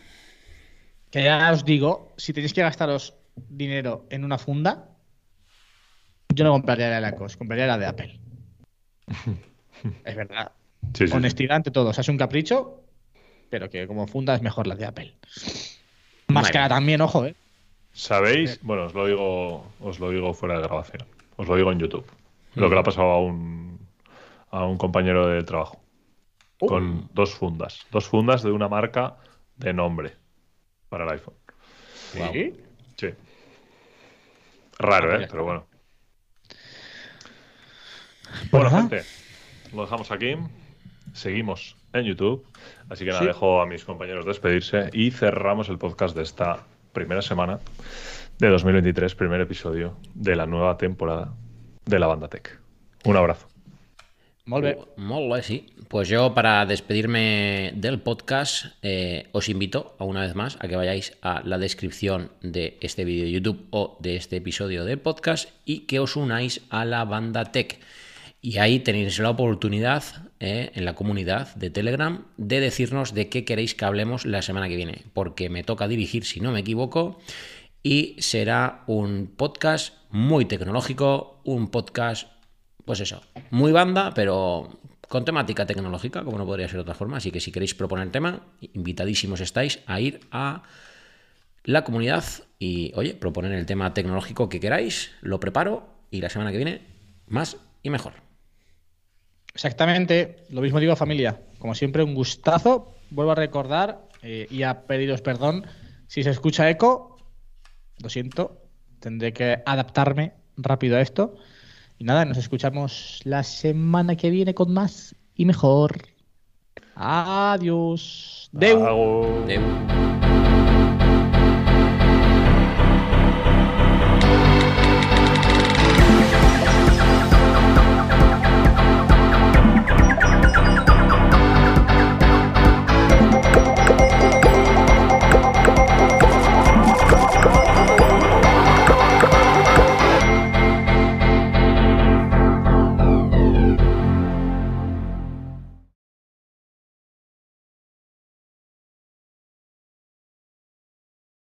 Que ya os digo, si tenéis que gastaros dinero en una funda, yo no compraría la de Lacoste, compraría la de Apple. [laughs] es verdad. Sí, sí, sí. Honestidad ante todo. O sea, es un capricho, pero que como funda es mejor la de Apple. Más Vale. cara también, ojo, ¿eh? ¿Sabéis? Bueno, os lo digo, os lo digo fuera de grabación. Os lo digo en YouTube. Lo que le ha pasado a un a un compañero de trabajo. Uh. Con dos fundas. Dos fundas de una marca de nombre para el iPhone. Sí. Sí. Raro, Ah, ¿eh? Pero bueno. Pues Bueno, gente, lo dejamos aquí. Seguimos en YouTube. Así que nada, Sí. dejo a mis compañeros despedirse y cerramos el podcast de esta primera semana de 2023, primer episodio de la nueva temporada de la banda Tech. Un abrazo. Molt bé. Molt bé, sí. Pues yo, para despedirme del podcast, eh, os invito a una vez más a que vayáis a la descripción de este vídeo de YouTube o de este episodio del podcast y que os unáis a la banda Tech. Y ahí tenéis la oportunidad eh, en la comunidad de Telegram de decirnos de qué queréis que hablemos la semana que viene, porque me toca dirigir, si no me equivoco, y será un podcast muy tecnológico, un podcast, pues eso, muy banda, pero con temática tecnológica, como no podría ser de otra forma. Así que si queréis proponer tema, invitadísimos estáis a ir a la comunidad y, oye, proponer el tema tecnológico que queráis, lo preparo y la semana que viene más y mejor. Exactamente. Lo mismo digo, familia. Como siempre, un gustazo. Vuelvo a recordar eh, y a pediros perdón. Si se escucha eco, lo siento. Tendré que adaptarme rápido a esto. Y nada, nos escuchamos la semana que viene con más y mejor. Adiós. Deu. Adeu.